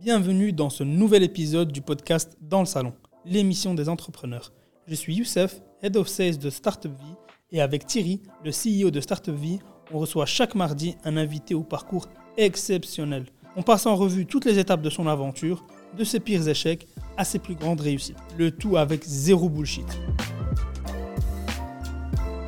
Bienvenue dans ce nouvel épisode du podcast Dans le Salon, l'émission des entrepreneurs. Je suis Youssef, Head of Sales de Startup Vie, et avec Thierry, le CEO de Startup Vie, on reçoit chaque mardi un invité au parcours exceptionnel. On passe en revue toutes les étapes de son aventure, de ses pires échecs à ses plus grandes réussites. Le tout avec zéro bullshit.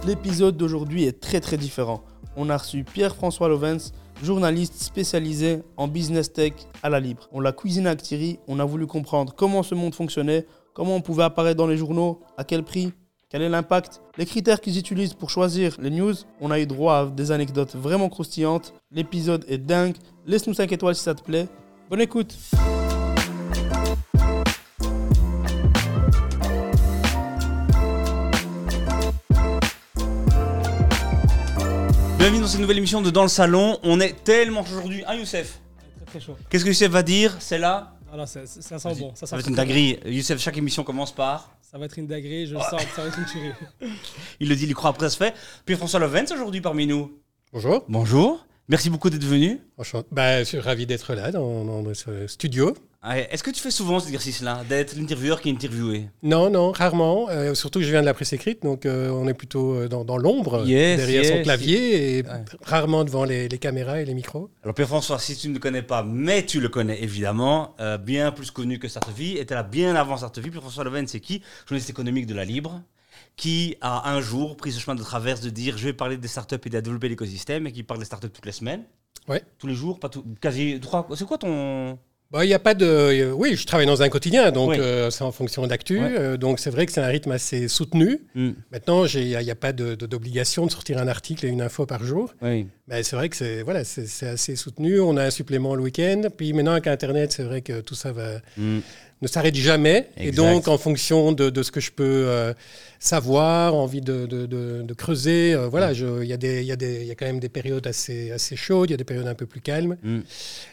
L'épisode d'aujourd'hui est très très différent. On a reçu Pierre-François Lovens, journaliste spécialisé en business tech à la Libre. On l'a cuisiné avec Thierry, on a voulu comprendre comment ce monde fonctionnait, comment on pouvait apparaître dans les journaux, à quel prix, quel est l'impact, les critères qu'ils utilisent pour choisir les news. On a eu droit à des anecdotes vraiment croustillantes. L'épisode est dingue. Laisse-nous 5 étoiles si ça te plaît. Bonne écoute. Bienvenue dans cette nouvelle émission de Dans le Salon. On est tellement aujourd'hui. Hein, Youssef Très très chaud. Qu'est-ce que Youssef va dire C'est là ça, ça sent Vas-y. bon. Ça, Ça va être sent une très dinguerie. Youssef, chaque émission commence par. Ça va être une dinguerie, je sens que ça va être une tuerie. Il le dit, il y croit après, ça se fait. Puis François Lovens aujourd'hui parmi nous. Bonjour. Bonjour. Merci beaucoup d'être venu. Enchanté. Bah, je suis ravi d'être là dans, dans ce studio. Ah, Est-ce que tu fais souvent cet exercice-là D'être l'intervieweur qui est interviewé? Non, non, rarement. Euh, surtout que je viens de la presse écrite, donc euh, on est plutôt euh, dans, dans l'ombre, Yes, derrière son yes. clavier, et Ouais. rarement devant les, les caméras et les micros. Alors Pierre-François, si tu ne le connais pas, mais tu le connais évidemment, euh, bien plus connu que Startevie, était là bien avant Startevie. Pierre-François Leven, c'est qui? Journaliste économique de la Libre, qui a un jour pris ce chemin de traverse de dire je vais parler des startups et de développer l'écosystème, et qui parle des startups toutes les semaines. Ouais. Tous les jours, pas tout, quasi trois. C'est quoi ton Bah, Il n'y a pas de. oui, je travaille dans un quotidien, donc Oui. euh, c'est en fonction d'actu. Ouais. euh, donc c'est vrai que c'est un rythme assez soutenu. Hmm, Maintenant, il n'y a, pas de- de- d'obligation de, sortir un article et une info par jour. Oui. Mais c'est vrai que c'est voilà, assez soutenu. On a un supplément le week-end. Puis maintenant, avec Internet, c'est vrai que tout ça va, Hmm. ne s'arrête jamais. Et donc, en fonction de, de ce que je peux euh, savoir, envie de, de- de- de creuser, euh, voilà, il y, y, a des- il y a quand même des périodes assez, assez chaudes, il y a des périodes un peu plus calmes. Hmm.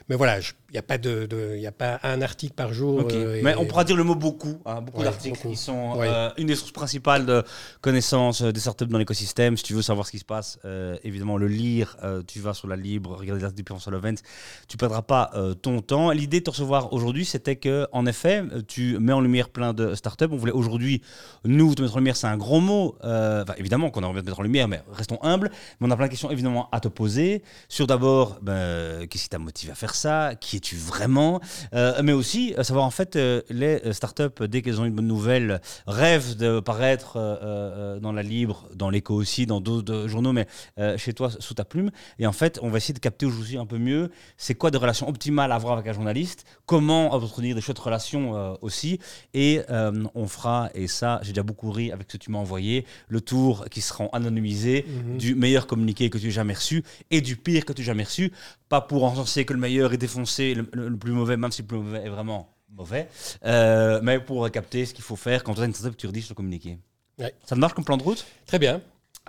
Mais voilà, il n'y a, pas de, y a pas un article par jour. Euh, et- Mais on pourra dire le mot beaucoup. hein, beaucoup Ouais, d'articles qui sont Ouais. euh, une des sources principales de connaissances euh, des startups dans l'écosystème. Si tu veux savoir ce qui se passe, évidemment, le lire, tu vas sur la Libre, regarder les articles Pierre-François Lovens. Tu perdras pas ton temps. L'idée de te recevoir aujourd'hui, c'était que, en effet, tu mets en lumière plein de startups. On voulait aujourd'hui, nous, te mettre en lumière, c'est un grand mot. Euh, évidemment qu'on a envie de mettre en lumière, mais restons humbles. Mais on a plein de questions, évidemment, à te poser. Sur d'abord, ben, qu'est-ce qui t'a motivé à faire ça? Qui es-tu vraiment? Euh, mais aussi euh, savoir en fait euh, les euh, startups dès qu'elles ont une bonne nouvelle rêvent de paraître euh, euh, dans la libre, dans l'écho aussi, dans d'autres euh, journaux, mais euh, chez toi sous ta plume. Et en fait, on va essayer de capter aujourd'hui un peu mieux c'est quoi des relations optimales à avoir avec un journaliste, comment entretenir des chouettes relations euh, aussi? Et euh, on fera, et ça j'ai déjà beaucoup ri avec ce que tu m'as envoyé, le tour qui seront anonymisés Mhm. du meilleur communiqué que tu aies jamais reçu et du pire que tu aies jamais reçu. Pas pour encenser que le meilleur est défoncé, le, le- le plus mauvais, même si le plus mauvais est vraiment mauvais, euh, mais pour capter ce qu'il faut faire quand tu as une startup tu rediges le communiqué. Ouais. Ça marche comme plan de route? Très bien.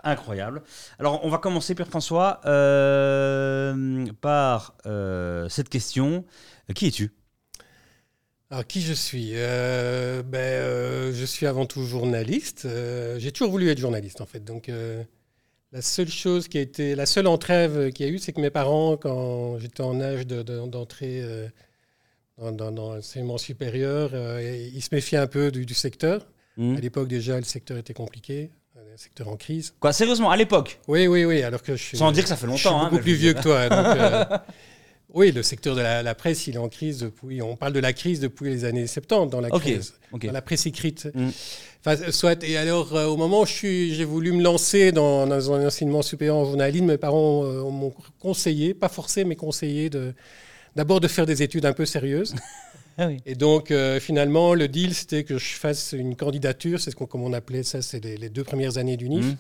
Incroyable. Alors, on va commencer, Pierre-François, euh, par euh, cette question. Qui es-tu? Alors, qui je suis? Euh, ben, euh, Je suis avant tout journaliste. Euh, J'ai toujours voulu être journaliste, en fait. Donc, la seule chose qui a été, la seule entrave qu'il y a eu, c'est que mes parents, quand j'étais en âge de- de- d'entrer dans, dans, dans l'enseignement supérieur, ils se méfiaient un peu du, du secteur. Hmm À l'époque, déjà, le secteur était compliqué, le secteur en crise. Quoi, sérieusement, à l'époque? Oui, oui, oui. Alors que je suis, Sans dire que ça fait je suis longtemps. hein, beaucoup plus vieux que toi. donc, euh, oui, le secteur de la, la presse, il est en crise depuis. On parle de la crise depuis les années 70 dans la Ok, crise, ok. dans la presse écrite. Mm. Enfin, soit. Et alors, euh, au moment où j'ai voulu me lancer dans, dans un enseignement supérieur en journalisme, mes parents euh, m'ont conseillé, pas forcé, mais conseillé de d'abord de faire des études un peu sérieuses. Ah oui. Et donc, euh, finalement, le deal, c'était que je fasse une candidature, c'est ce qu'on, comme on appelait ça, c'est les, les deux premières années d'UNIF, Hmm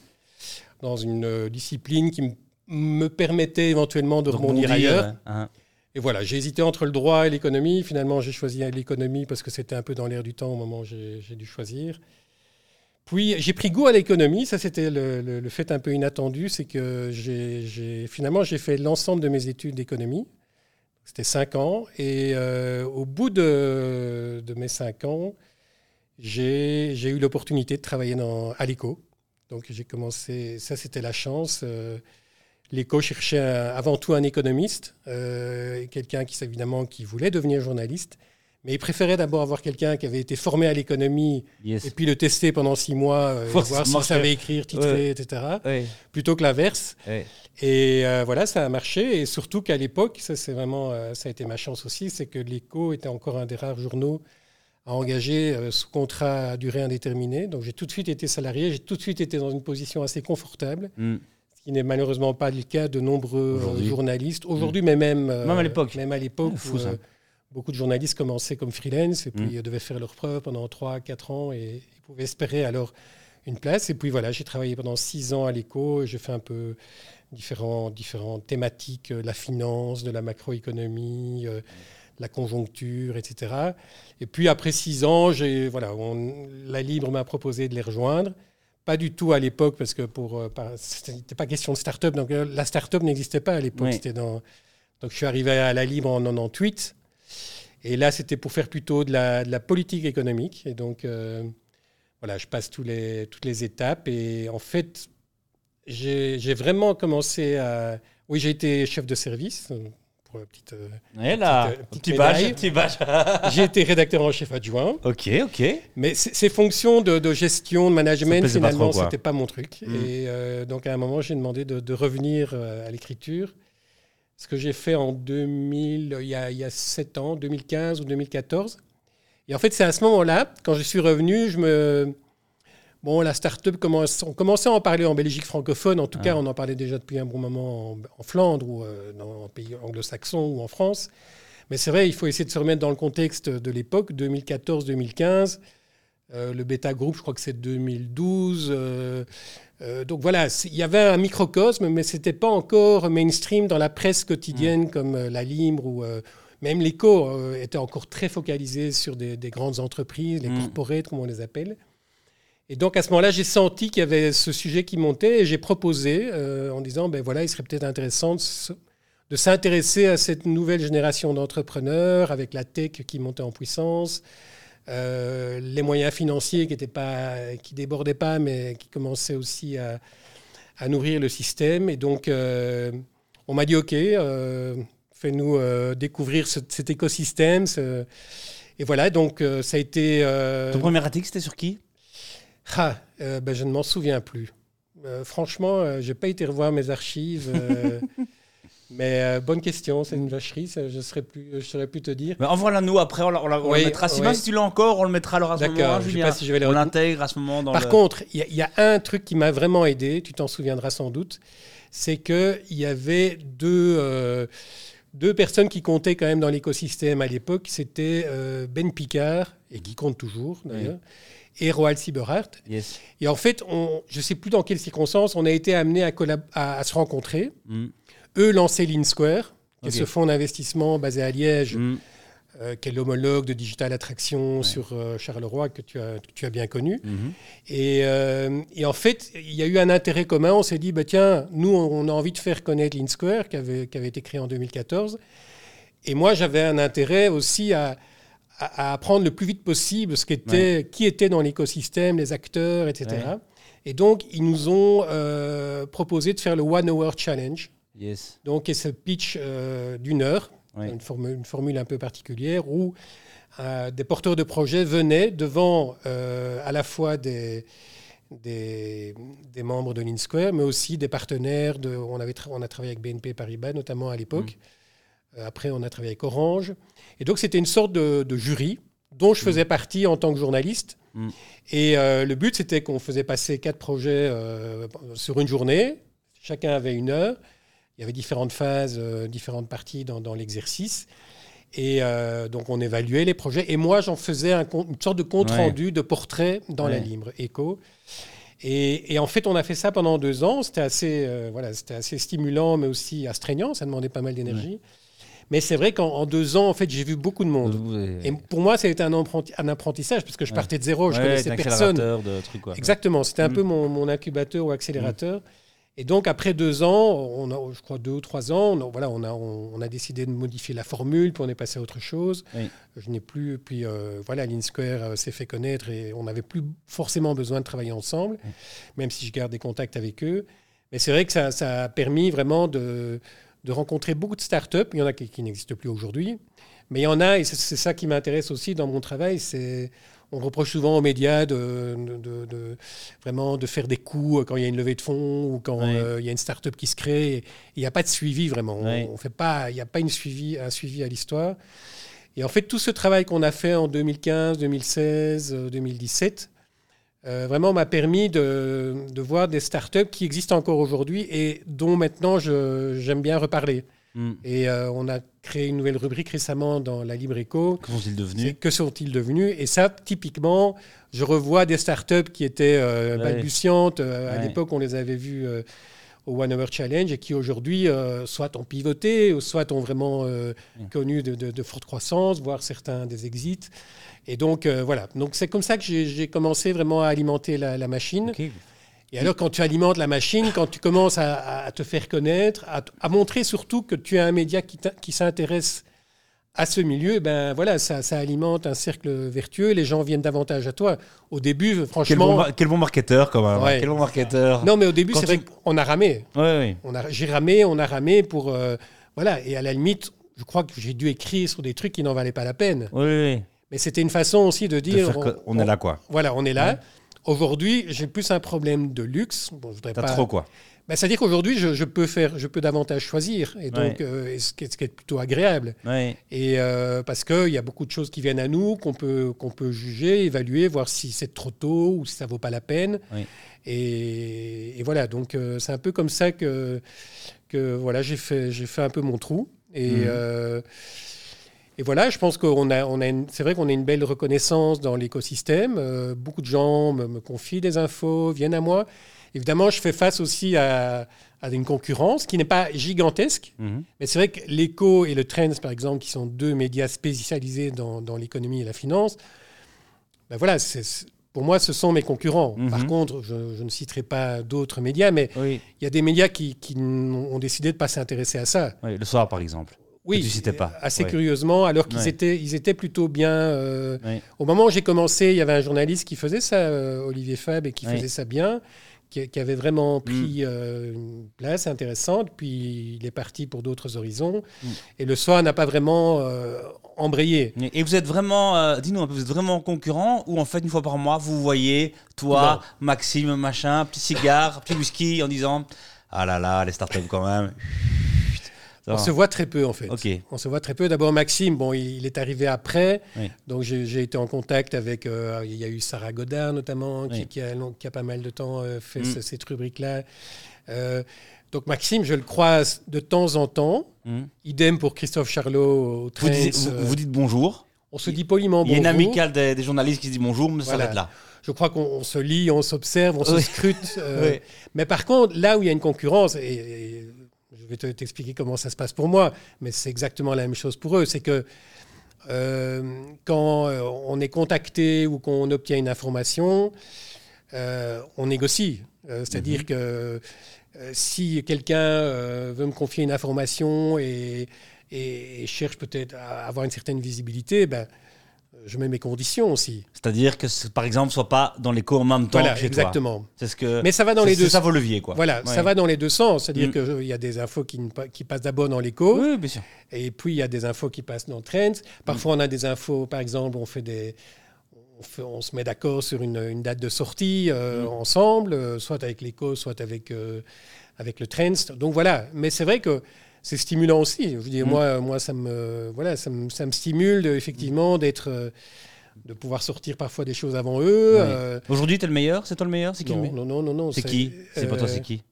dans une discipline qui me permettait éventuellement de rebondir rebondir, ailleurs. ouais. Et voilà, j'ai hésité entre le droit et l'économie. Finalement, j'ai choisi l'économie parce que c'était un peu dans l'air du temps au moment où j'ai dû choisir. Puis, j'ai pris goût à l'économie. Ça, c'était le, fait un peu inattendu. C'est que finalement, j'ai fait l'ensemble de mes études d'économie. C'était cinq ans. Et euh, au bout de, mes cinq ans, j'ai eu l'opportunité de travailler dans, à l'ECO. Donc, j'ai commencé. Ça, c'était la chance. euh, L'écho cherchait avant tout un économiste, euh, quelqu'un qui, évidemment, qui voulait devenir journaliste, mais il préférait d'abord avoir quelqu'un qui avait été formé à l'économie et puis le tester pendant six mois, euh, voir s'il savait écrire, titrer, etc., plutôt que l'inverse. Et euh, voilà, ça a marché. Et surtout qu'à l'époque, ça, c'est vraiment, ça a été ma chance aussi, c'est que l'écho était encore un des rares journaux à engager sous contrat à durée indéterminée. Donc j'ai tout de suite été salarié, j'ai tout de suite été dans une position assez confortable. Mm qui n'est malheureusement pas le cas de nombreux euh, journalistes. Aujourd'hui, mais même, euh, même à l'époque. Même à l'époque, euh, beaucoup de journalistes commençaient comme freelance et puis mm. devaient faire leurs preuves pendant 3-4 ans et ils pouvaient espérer alors une place. Et puis voilà, j'ai travaillé pendant 6 ans à l'écho. J'ai fait un peu différents, différentes thématiques, la finance, de la macroéconomie. la conjoncture, etc. Et puis après six ans, voilà, la Libre m'a proposé de les rejoindre. Pas du tout à l'époque, parce que pour, euh, c'était pas question de start-up. Donc euh, la start-up n'existait pas à l'époque. Dans... Donc je suis arrivé à la Libre en 98. Et là, c'était pour faire plutôt de la, de la, politique économique. Et donc, euh, voilà, je passe tous les, toutes les étapes. Et en fait, j'ai vraiment commencé à. Oui, j'ai été chef de service petite. Euh, là, euh, petit badge, J'ai été rédacteur en chef adjoint. Ok, ok. Mais ces fonctions de, gestion, de management, finalement, c'était pas mon truc. Hmm. Et euh, donc, à un moment, j'ai demandé de, revenir à l'écriture. Ce que j'ai fait en 2000, il y, a, il y a 7 ans, 2015 ou 2014. Et en fait, c'est à ce moment-là, quand je suis revenu, je me Bon, la start-up, on commençait à en parler en Belgique francophone. En tout cas, on en parlait déjà depuis un bon moment en, Flandre ou euh, dans un pays anglo-saxon ou en France. Mais c'est vrai, il faut essayer de se remettre dans le contexte de l'époque, 2014-2015. Euh, le Beta Group, je crois que c'est 2012. Euh, donc voilà, il y avait un microcosme, mais ce n'était pas encore mainstream dans la presse quotidienne mmh. comme la Libre ou même l'écho était encore très focalisé sur des, grandes entreprises, les mmh. corporates, comme on les appelle. Et donc à ce moment-là, j'ai senti qu'il y avait ce sujet qui montait et j'ai proposé euh, en disant, ben voilà, il serait peut-être intéressant de, s'intéresser à cette nouvelle génération d'entrepreneurs avec la tech qui montait en puissance, euh, les moyens financiers qui étaient pas, qui débordaient pas, mais qui commençaient aussi à, nourrir le système. Et donc euh, on m'a dit, ok, fais-nous découvrir cet écosystème. Et voilà, donc ça a été. Ton premier article, c'était sur qui? Ah, euh, ben, je ne m'en souviens plus. Euh, franchement, euh, je n'ai pas été revoir mes archives. mais bonne question, c'est une vacherie, je ne saurais, plus, je saurais plus te dire. Mais envoie-la nous après, on, le mettra. Si, tu l'as encore, on le mettra alors à ce moment-là. Je sais pas si je vais On l'intègre à ce moment. Dans Par contre, il y, a un truc qui m'a vraiment aidé, tu t'en souviendras sans doute, c'est qu'il y avait deux deux personnes qui comptaient quand même dans l'écosystème à l'époque, c'était Ben Picard, et qui compte toujours d'ailleurs, et Roald Sieberhardt. Et en fait, on, je ne sais plus dans quelles circonstances, on a été amené à, à, se rencontrer. Mm. Eux lançaient l'InSquare, qui est ce fonds d'investissement basé à Liège, mm. euh, qui est l'homologue de Digital Attraction sur euh, Charleroi, que tu as, tu as bien connu. Mm-hmm. Et, euh, et, en fait, il y a eu un intérêt commun. On s'est dit, bah, tiens, nous, on a envie de faire connaître l'InSquare, qui avait, qui avait été créé en 2014. Et moi, j'avais un intérêt aussi à à, apprendre le plus vite possible ce qui était, qui était dans l'écosystème, les acteurs, etc. Et donc, ils nous ont euh, proposé de faire le One Hour Challenge. Yes. Donc, c'est ce pitch euh, d'une heure, une, formule, une, formule, un peu particulière, où euh, des porteurs de projets venaient devant à la fois des, des, des, membres de l'InSquare, mais aussi des partenaires. De, on, avait on a travaillé avec BNP Paribas, notamment à l'époque. Mm. Après, on a travaillé avec Orange. Et donc, c'était une sorte de, jury dont je mm. faisais partie en tant que journaliste. Mm. Et euh, le but, c'était qu'on faisait passer quatre projets euh, sur une journée. Chacun avait une heure. Il y avait différentes phases, euh, différentes parties dans, l'exercice. Et donc, on évaluait les projets. Et moi, j'en faisais un, une sorte de compte rendu de portrait dans la libre Echo. Et, en fait, on a fait ça pendant deux ans. C'était assez, voilà, c'était assez stimulant, mais aussi astreignant. Ça demandait pas mal d'énergie. Mais c'est vrai qu'en deux ans, en fait, j'ai vu beaucoup de monde. Et pour moi, ça a été un, apprentissage parce que je partais de zéro, je connaissais personne. De trucs, quoi. Exactement, c'était un mm. peu mon, incubateur ou accélérateur. Et donc, après deux ans, on a, je crois deux ou trois ans, on a, voilà, on a, on, a décidé de modifier la formule, puis on est passé à autre chose. Je n'ai plus, puis euh, voilà, l'InSquare euh, s'est fait connaître et on n'avait plus forcément besoin de travailler ensemble, même si je garde des contacts avec eux. Mais c'est vrai que ça, ça a permis vraiment de, de rencontrer beaucoup de startups. Il y en a qui, qui n'existent plus aujourd'hui. Mais il y en a, et c'est ça qui m'intéresse aussi dans mon travail, c'est on reproche souvent aux médias de, de- de- vraiment de faire des coups quand il y a une levée de fonds ou quand Ouais. euh, il y a une start-up qui se crée. Il n'y a pas de suivi vraiment. On- Ouais. On, fait pas, il n'y a pas une suivi, un suivi à l'histoire. Et en fait, tout ce travail qu'on a fait en 2015, 2016, euh, 2017, euh, vraiment m'a permis de, de voir des startups qui existent encore aujourd'hui et dont maintenant j'aime bien reparler. Hmm. Et euh, on a créé une nouvelle rubrique récemment dans la Libre Éco. Que sont-ils devenus que sont-ils devenus? Et ça, typiquement, je revois des startups qui étaient euh, Ouais. balbutiantes. Euh, À l'époque, on les avait vues au One Hour Challenge et qui aujourd'hui, euh, soit ont pivoté, soit ont vraiment euh, connu de, de- de forte croissance, voire certains des exits. Et donc, euh, voilà. Donc, c'est comme ça que j'ai commencé vraiment à alimenter la, la machine. Et alors, quand tu alimentes la machine, quand tu commences à, à te faire connaître, à, montrer surtout que tu es un média qui, s'intéresse à ce milieu, ben voilà, ça, ça alimente un cercle vertueux. Les gens viennent davantage à toi. Au début, Quel bon, franchement, quel bon marketeur, quand même. hein. Ouais. Quel bon marketeur. non, mais au début, c'est tu- vrai qu'on a ramé. Ouais, ouais. On a, j'ai ramé, on a ramé pour euh, voilà. Et à la limite, je crois que j'ai dû écrire sur des trucs qui n'en valaient pas la peine. Ouais, Mais c'était une façon aussi de. De dire, faire que- on est là, quoi. Voilà, on est là. Aujourd'hui, j'ai plus un problème de luxe. Bon, je voudrais T'as pas- trop, quoi. Ben, C'est-à-dire qu'aujourd'hui, je, je peux faire, je peux davantage choisir, et donc Ouais. euh, ce, qui est, ce qui est plutôt agréable. Ouais. Et euh, parce qu'il y a beaucoup de choses qui viennent à nous, qu'on peut, qu'on peut juger, évaluer, voir si c'est trop tôt ou si ça vaut pas la peine. Et, et voilà, donc euh, c'est un peu comme ça que, que voilà, j'ai fait, j'ai fait un peu mon trou. Et, Mhm. Et voilà, je pense qu'on a, on a une- c'est vrai qu'on a une belle reconnaissance dans l'écosystème. Euh, beaucoup de gens me, me confient des infos, viennent à moi. Évidemment, je fais face aussi à, à une concurrence qui n'est pas gigantesque, Mhm. mais c'est vrai que l'écho et le Trends, par exemple, qui sont deux médias spécialisés dans, dans l'économie et la finance, ben voilà, c'est- pour moi, ce sont mes concurrents. Mhm. Par contre, je, je ne citerai pas d'autres médias, mais Oui. il y a des médias qui, qui ont décidé de ne pas s'intéresser à ça. Oui, Le soir, par exemple. Oui, tu citais pas. assez Ouais. curieusement, alors qu'ils Ouais. étaient, ils étaient plutôt bien. euh, Ouais. Au moment où j'ai commencé, il y avait un journaliste qui faisait ça, euh, Olivier Fab, et qui faisait ça bien, qui, qui avait vraiment Mm. pris euh, une place intéressante. Puis il est parti pour d'autres horizons. Mm. Et le soir n'a pas vraiment embrayé. Et vous êtes vraiment, dis-nous un peu, vous êtes vraiment concurrent ou en fait une fois par mois vous voyez toi, Maxime, machin, petit cigare, petit whisky en disant ah là là les startups quand même. On se voit très peu en fait. On se voit très peu. D'abord Maxime, bon, il, est arrivé après, Oui. donc j'ai été en contact avec. euh, il y a eu Sarah Godard notamment, qui, Oui. qui a, long- qui a pas mal de temps euh, fait Mm. ce- cette rubrique-là. Euh, donc Maxime, je le croise de temps en temps. Hmm. Idem pour Christophe Charlot au Vous, dites, vous, vous dites bonjour. on se dit poliment Il y a une bonjour. amicale des, des journalistes qui se dit bonjour, mais ça s'arrête là. Je crois qu'on on se lit, on s'observe, on se scrute. euh, Oui. Mais par contre, là où il y a une concurrence, et, et je vais te- t'expliquer comment ça se passe pour moi, mais c'est exactement la même chose pour eux, c'est que euh, quand euh, on est contacté ou qu'on obtient une information, euh, on négocie. Euh, C'est-à-dire Mhm. que si quelqu'un veut me confier une information et, et- et cherche peut-être à avoir une certaine visibilité, ben, je mets mes conditions aussi. C'est-à-dire que par exemple soit pas dans les cours en même temps Voilà, que chez exactement. C'est ce que. Mais ça va dans les deux ça leviers quoi. Voilà, Ouais. ça va dans les deux sens. C'est-à-dire Mm. qu'il y a des infos qui, qui passent d'abord dans l'écho, Oui, bien sûr. et puis il y a des infos qui passent dans Trends. Parfois, on a des infos, par exemple, on fait des. On, fait- on se met d'accord sur une, une date de sortie euh, Mm. ensemble, euh, soit avec l'écho, soit avec, euh, avec le Trends. Donc voilà. Mais c'est vrai que c'est stimulant aussi. Je veux dire, Mm. moi, moi, ça me, voilà, ça me, ça me stimule de- effectivement d'être, euh, de pouvoir sortir parfois des choses avant eux. Ouais. euh, Aujourd'hui, t'es le meilleur? C'est toi le meilleur? C'est qui le non, non, non, non, non. C'est qui? C'est pas toi, euh, c'est qui?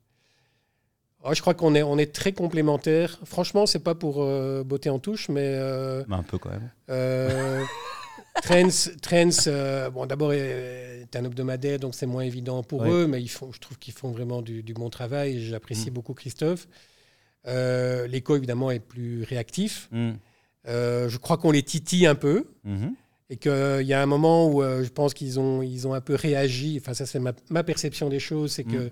Ah, je crois qu'on est, on est très complémentaires. Franchement, c'est pas pour euh, botter en touche, mais euh, Bah, Un peu quand même. euh, Trends, Trends, bon, d'abord, euh, est un hebdomadaire, donc c'est moins évident pour Ouais. eux, mais ils font, je trouve qu'ils font vraiment du, du bon travail. J'apprécie Mm. beaucoup Christophe. Euh, L'écho, évidemment, est plus réactif. Hmm. Euh, je crois qu'on les titille un peu. Mhm. Et qu'il y a un moment où euh, je pense qu'ils ont, ils ont un peu réagi. Enfin, ça, c'est ma, ma perception des choses. C'est que Mm.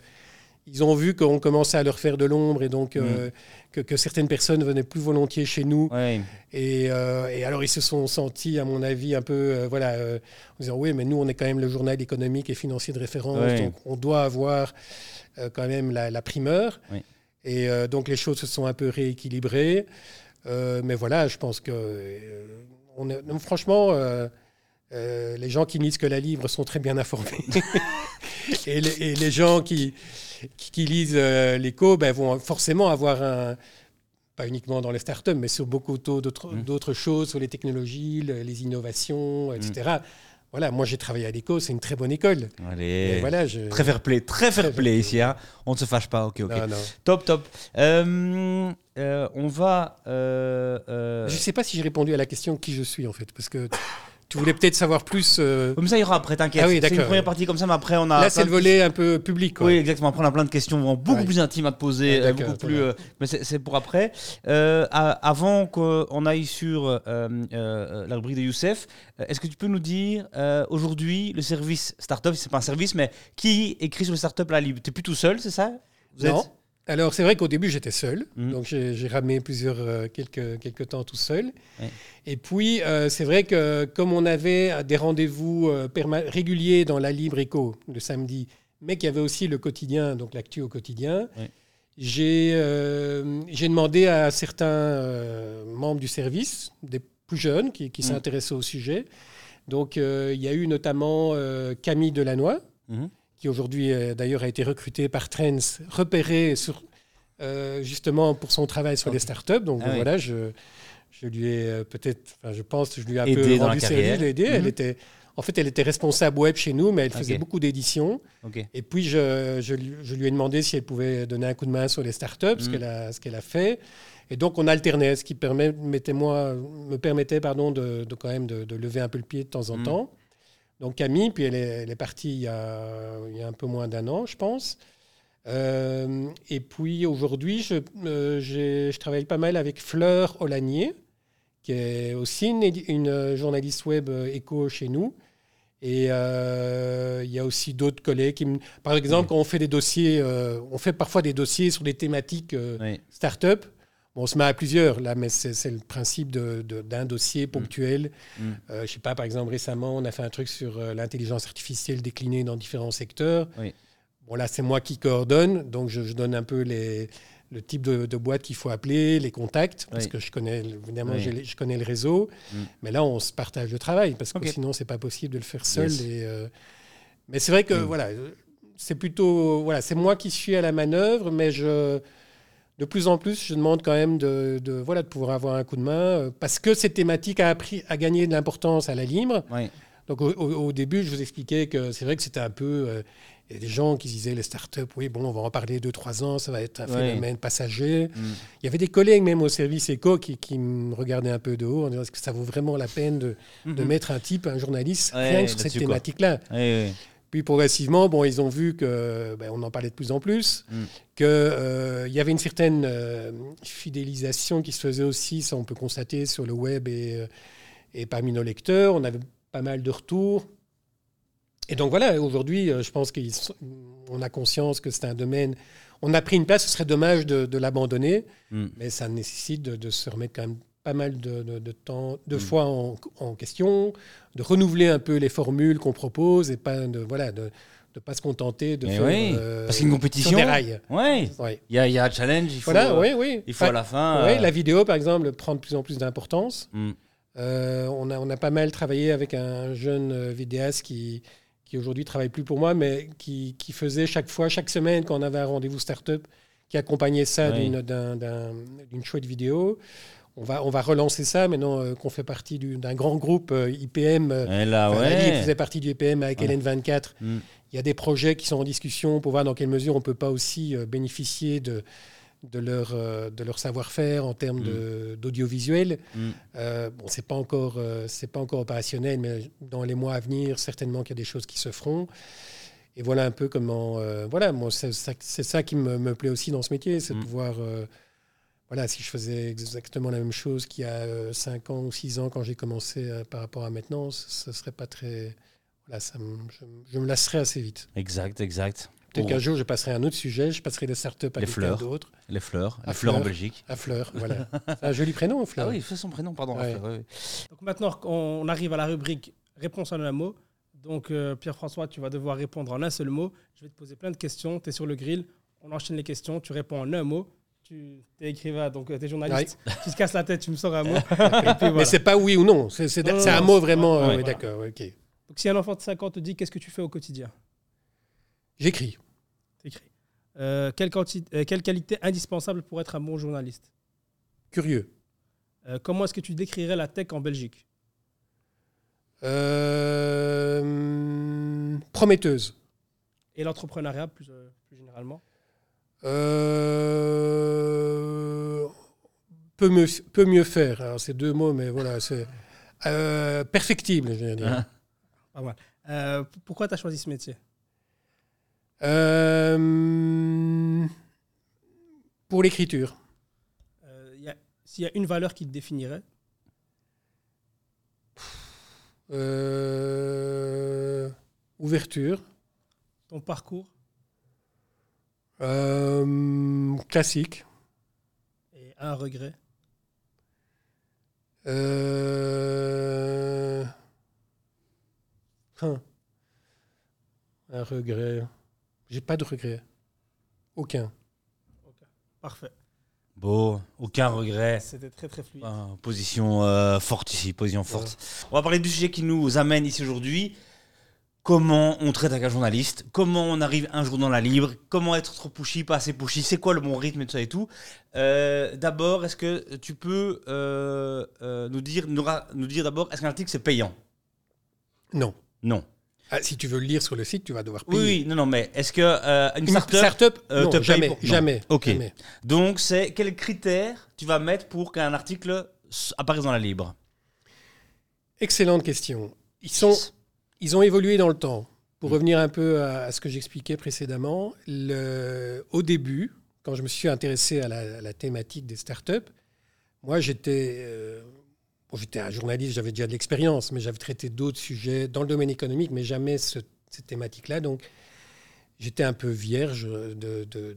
ils ont vu qu'on commençait à leur faire de l'ombre et donc euh, que, que certaines personnes venaient plus volontiers chez nous. Ouais. Et, euh, et alors, ils se sont sentis, à mon avis, un peu, euh, voilà, euh, en disant oui, mais nous, on est quand même le journal économique et financier de référence, Ouais. donc on doit avoir euh, quand même la, la primeur. Oui. Et euh, donc, les choses se sont un peu rééquilibrées. Euh, mais voilà, je pense que, euh, on est, non, franchement, les gens qui lisent que la livre sont très bien informés. et, les, et les gens qui, qui, qui lisent l'écho ben, vont forcément avoir un, pas uniquement dans les startups, mais sur beaucoup d'autres Mm. d'autres choses, sur les technologies, le- les innovations, etc. Voilà, moi j'ai travaillé à l'éco, c'est une très bonne école. Et Allez. voilà, je... Très fair play, très fair play ici. Hein. On ne se fâche pas. Ok, ok. Non, non. Top, top. Euh, euh, on va. euh, Je ne sais pas si j'ai répondu à la question qui je suis en fait, parce que tu voulais peut-être savoir plus. euh, Comme ça, il y aura après, t'inquiète. Ah oui, c'est une première partie comme ça, mais après, on a. Là, c'est le de- volet un peu public. quoi. Oui, exactement. Après, on a plein de questions vraiment beaucoup Ouais. plus intimes à te poser, Ouais, euh, beaucoup plus. euh, mais c'est pour après. Euh, avant qu'on aille sur euh, euh, la rubrique de Youssef, est-ce que tu peux nous dire euh, aujourd'hui le service startup, c'est pas un service, mais qui écrit sur le startup la libre? T'es plus tout seul, c'est ça? Vous Non. êtes- Alors, c'est vrai qu'au début, j'étais seul. Mhm. Donc, j'ai ramé plusieurs, euh, quelques, quelques temps tout seul. Et puis, euh, c'est vrai que comme on avait des rendez-vous euh, réguliers dans la Libre Éco le samedi, mais qu'il y avait aussi le quotidien, donc l'actu au quotidien, j'ai demandé à certains membres du service, des plus jeunes, qui, qui Mhm. s'intéressaient au sujet. Donc, il y a eu notamment Camille Delannoy, Mhm. Qui aujourd'hui euh, d'ailleurs a été recruté par Trends, repéré sur, euh, justement pour son travail sur les startups. Donc Ah oui. voilà, je, je lui ai euh, peut-être, enfin, je pense, que je lui ai un Aidé peu rendu service, aidé. Elle Mhm. était, en fait, elle était responsable web chez nous, mais elle faisait beaucoup d'éditions. Et puis je, je lui- je lui ai demandé si elle pouvait donner un coup de main sur les startups, ce Mhm. qu'elle a, ce qu'elle a fait. Et donc on alternait, ce qui permet, moi, me permettait pardon, de, de quand même de, de lever un peu le pied de temps en Mhm. temps. Donc Camille, puis elle est, elle est partie il y, a, il y a un peu moins d'un an, je pense. Euh, et puis aujourd'hui, je, euh, je travaille pas mal avec Fleur Olanier, qui est aussi une, une journaliste web euh, éco chez nous. Et euh, il y a aussi d'autres collègues qui me... Par exemple, quand on fait des dossiers, euh, on fait parfois des dossiers sur des thématiques euh, Oui. start-up. On se met à plusieurs, là, mais c'est le principe d'un dossier ponctuel. Mm. Euh, je sais pas, par exemple, récemment, on a fait un truc sur euh, l'intelligence artificielle déclinée dans différents secteurs. Oui. Bon, là, c'est moi qui coordonne, donc je, je donne un peu les, le type de, de boîte qu'il faut appeler, les contacts, parce Oui. que je connais, évidemment, Oui. je connais le réseau. Mm. Mais là, on se partage le travail, parce que sinon, c'est pas possible de le faire seul. Yes. Et, euh, Mais c'est vrai que, Mm. voilà, c'est plutôt, voilà, c'est moi qui suis à la manœuvre, mais je, de plus en plus, je demande quand même de, de, voilà, de pouvoir avoir un coup de main, euh, parce que cette thématique a, appris, a gagné de l'importance à la Libre. Oui. Donc au, au- au début, je vous expliquais que c'est vrai que c'était un peu... euh, il y a des gens qui disaient les startups, oui, bon, on va en parler deux, trois ans, ça va être un phénomène passager. Mm. Il y avait des collègues même au service éco qui, qui me regardaient un peu de haut en disant est-ce que ça vaut vraiment la peine de, de Mhm. mettre un type, un journaliste, Ouais, rien que sur cette thématique-là? Oui. Puis progressivement, bon, ils ont vu que, ben, on en parlait de plus en plus, Mm. que euh, y avait une certaine euh, fidélisation qui se faisait aussi, ça on peut constater sur le web et, euh, et parmi nos lecteurs. On avait pas mal de retours. Et donc voilà, aujourd'hui, je pense qu'on a conscience que c'est un domaine. On a pris une place, ce serait dommage de, de l'abandonner, Mm. mais ça nécessite de, de se remettre quand même pas mal de, de- de temps, de Mm. fois en, en question, de renouveler un peu les formules qu'on propose et pas de voilà de ne pas se contenter de Mais faire oui, euh, parce qu'une compétition. rails. Oui. Ouais. Il y a, il y a un challenge. Il faut, Voilà, euh, oui, oui. il faut à la fin. Ouais, euh, la vidéo, par exemple, prend de plus en plus d'importance. mm. Euh, on, a, on a pas mal travaillé avec un jeune vidéaste qui, qui aujourd'hui travaille plus pour moi, mais qui, qui faisait chaque fois, chaque semaine, quand on avait un rendez-vous startup, qui accompagnait ça Oui. d'une d'un- d'un- d'une chouette vidéo. On va, on va relancer ça maintenant euh, qu'on fait partie du- d'un grand groupe euh, IPM. euh, Et là, enfin, ouais. faisait partie du IPM avec Ouais. LN24. Mm. Il y a des projets qui sont en discussion pour voir dans quelle mesure on ne peut pas aussi euh, bénéficier de, de leur, de leur savoir-faire en termes de- d'audiovisuel. Mm. Bon, c'est pas encore, pas encore opérationnel, mais dans les mois à venir, certainement qu'il y a des choses qui se feront. Et voilà un peu comment, voilà, moi c'est ça, qui me, me plaît aussi dans ce métier, c'est Mm. de pouvoir, voilà, si je faisais exactement la même chose qu'il y a 5 ans ou 6 ans quand j'ai commencé euh, par rapport à maintenant, ce, ce serait pas très, voilà, ça me- je, je me lasserais assez vite. Exact, exact. Peut-être Oh. qu'un jour, je passerai à un autre sujet, je passerai de start-up à Les quelqu'un fleurs. d'autre. Les fleurs. À Les fleurs en. Belgique. À Fleur, voilà. C'est un joli prénom, Fleur. Ah oui, c'est son prénom, pardon. Ouais. Fleur. Donc maintenant, on arrive à la rubrique réponse en un mot. Donc euh, Pierre-François, tu vas devoir répondre en un seul mot. Je vais te poser plein de questions. Tu es sur le grill. On enchaîne les questions. Tu réponds en un mot. Tu es écrivain, donc tu es journaliste. Tu te casses la tête, tu me sors un mot. Puis Mais voilà. c'est pas oui ou non, c'est un non, mot vraiment. ouais, euh, voilà. D'accord, ok. Donc si un enfant de 5 ans te dit qu'est-ce que tu fais au quotidien? J'écris. T'écris. Euh, quelle, euh, qualité indispensable pour être un bon journaliste? Curieux. Euh, Comment est-ce que tu décrirais la tech en Belgique? Euh, prometteuse. Et l'entrepreneuriat plus, euh, plus généralement? Euh, peut, mieux, peut mieux faire. Alors, c'est deux mots, mais voilà. C'est euh, perfectible, je veux dire. Hein Pas mal. Euh, pourquoi tu as choisi ce métier? Euh, pour l'écriture. Euh, S'il y a une valeur qui te définirait, Euh, ouverture. ton parcours? Euh, classique. et un regret Euh, hein. Un regret. J'ai pas de regret. Aucun. Parfait. Bon, aucun regret. C'était très très fluide. Ah, position euh, forte ici, position forte. On va parler du sujet qui nous amène ici aujourd'hui. Comment on traite avec un journaliste? Comment on arrive un jour dans la libre? Comment être trop pushy, pas assez pushy? C'est quoi le bon rythme et tout ça et tout? Euh, D'abord, est-ce que tu peux euh, euh, nous dire, nous, dire d'abord, est-ce qu'un article c'est payant? Non. Non. Ah, si tu veux le lire sur le site, tu vas devoir Oui, payer. oui, non, non, mais est-ce que euh, une Une startup start-up, non, te paye jamais, pour- non. jamais. Ok. jamais. Donc, c'est quels critères tu vas mettre pour qu'un article apparaisse dans la libre? Excellente question. Ils, sont, ils ont évolué dans le temps. Pour Mm. revenir un peu à, à ce que j'expliquais précédemment, le, au début, quand je me suis intéressé à la, à la thématique des startups, moi j'étais euh, bon, j'étais un journaliste, j'avais déjà de l'expérience, mais j'avais traité d'autres sujets dans le domaine économique, mais jamais ce- cette thématique-là. Donc j'étais un peu vierge de, de-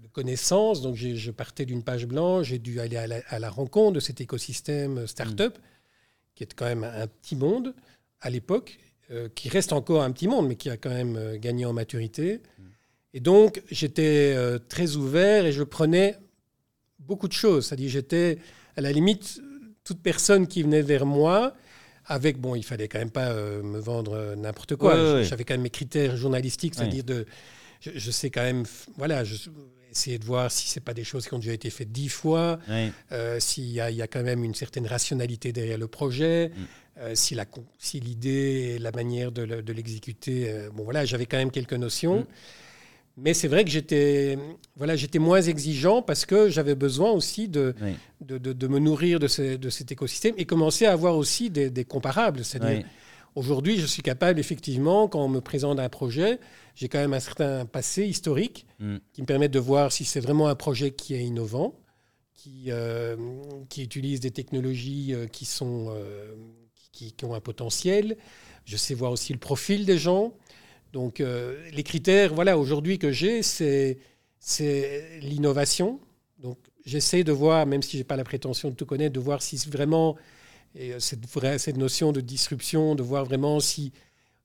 de connaissances. Donc je partais d'une page blanche, j'ai dû aller à la, à la rencontre de cet écosystème startup, qui est quand même un petit monde à l'époque, euh, qui reste encore un petit monde, mais qui a quand même euh, gagné en maturité. Et donc, j'étais euh, très ouvert et je prenais beaucoup de choses. C'est-à-dire, j'étais à la limite, toute personne qui venait vers moi, avec, bon, il fallait quand même pas euh, me vendre n'importe quoi. Ouais, ouais, ouais. J'avais quand même mes critères journalistiques, c'est-à-dire de. Je, je sais quand même, voilà, je, essayer de voir si c'est pas des choses qui ont déjà été faites dix fois, Oui. euh, s'il y, a- il y a quand même une certaine rationalité derrière le projet, Mm. Euh, si la con- si l'idée et la manière de, le- de l'exécuter, euh, bon voilà, j'avais quand même quelques notions. Mm. Mais c'est vrai que j'étais voilà, j'étais moins exigeant parce que j'avais besoin aussi de, Oui. de, de- de me nourrir de, ce- de cet écosystème et commencer à avoir aussi des, des comparables. C'est-à-dire, Oui. aujourd'hui, je suis capable, effectivement, quand on me présente un projet, j'ai quand même un certain passé historique Mm. qui me permettent de voir si c'est vraiment un projet qui est innovant, qui, euh, qui utilise des technologies qui, sont, qui, ont un potentiel. Je sais voir aussi le profil des gens. Donc, euh, les critères, voilà, aujourd'hui que j'ai, c'est, l'innovation. Donc, j'essaie de voir, même si je n'ai pas la prétention de tout connaître, de voir si vraiment euh, cette, notion de disruption, de voir vraiment si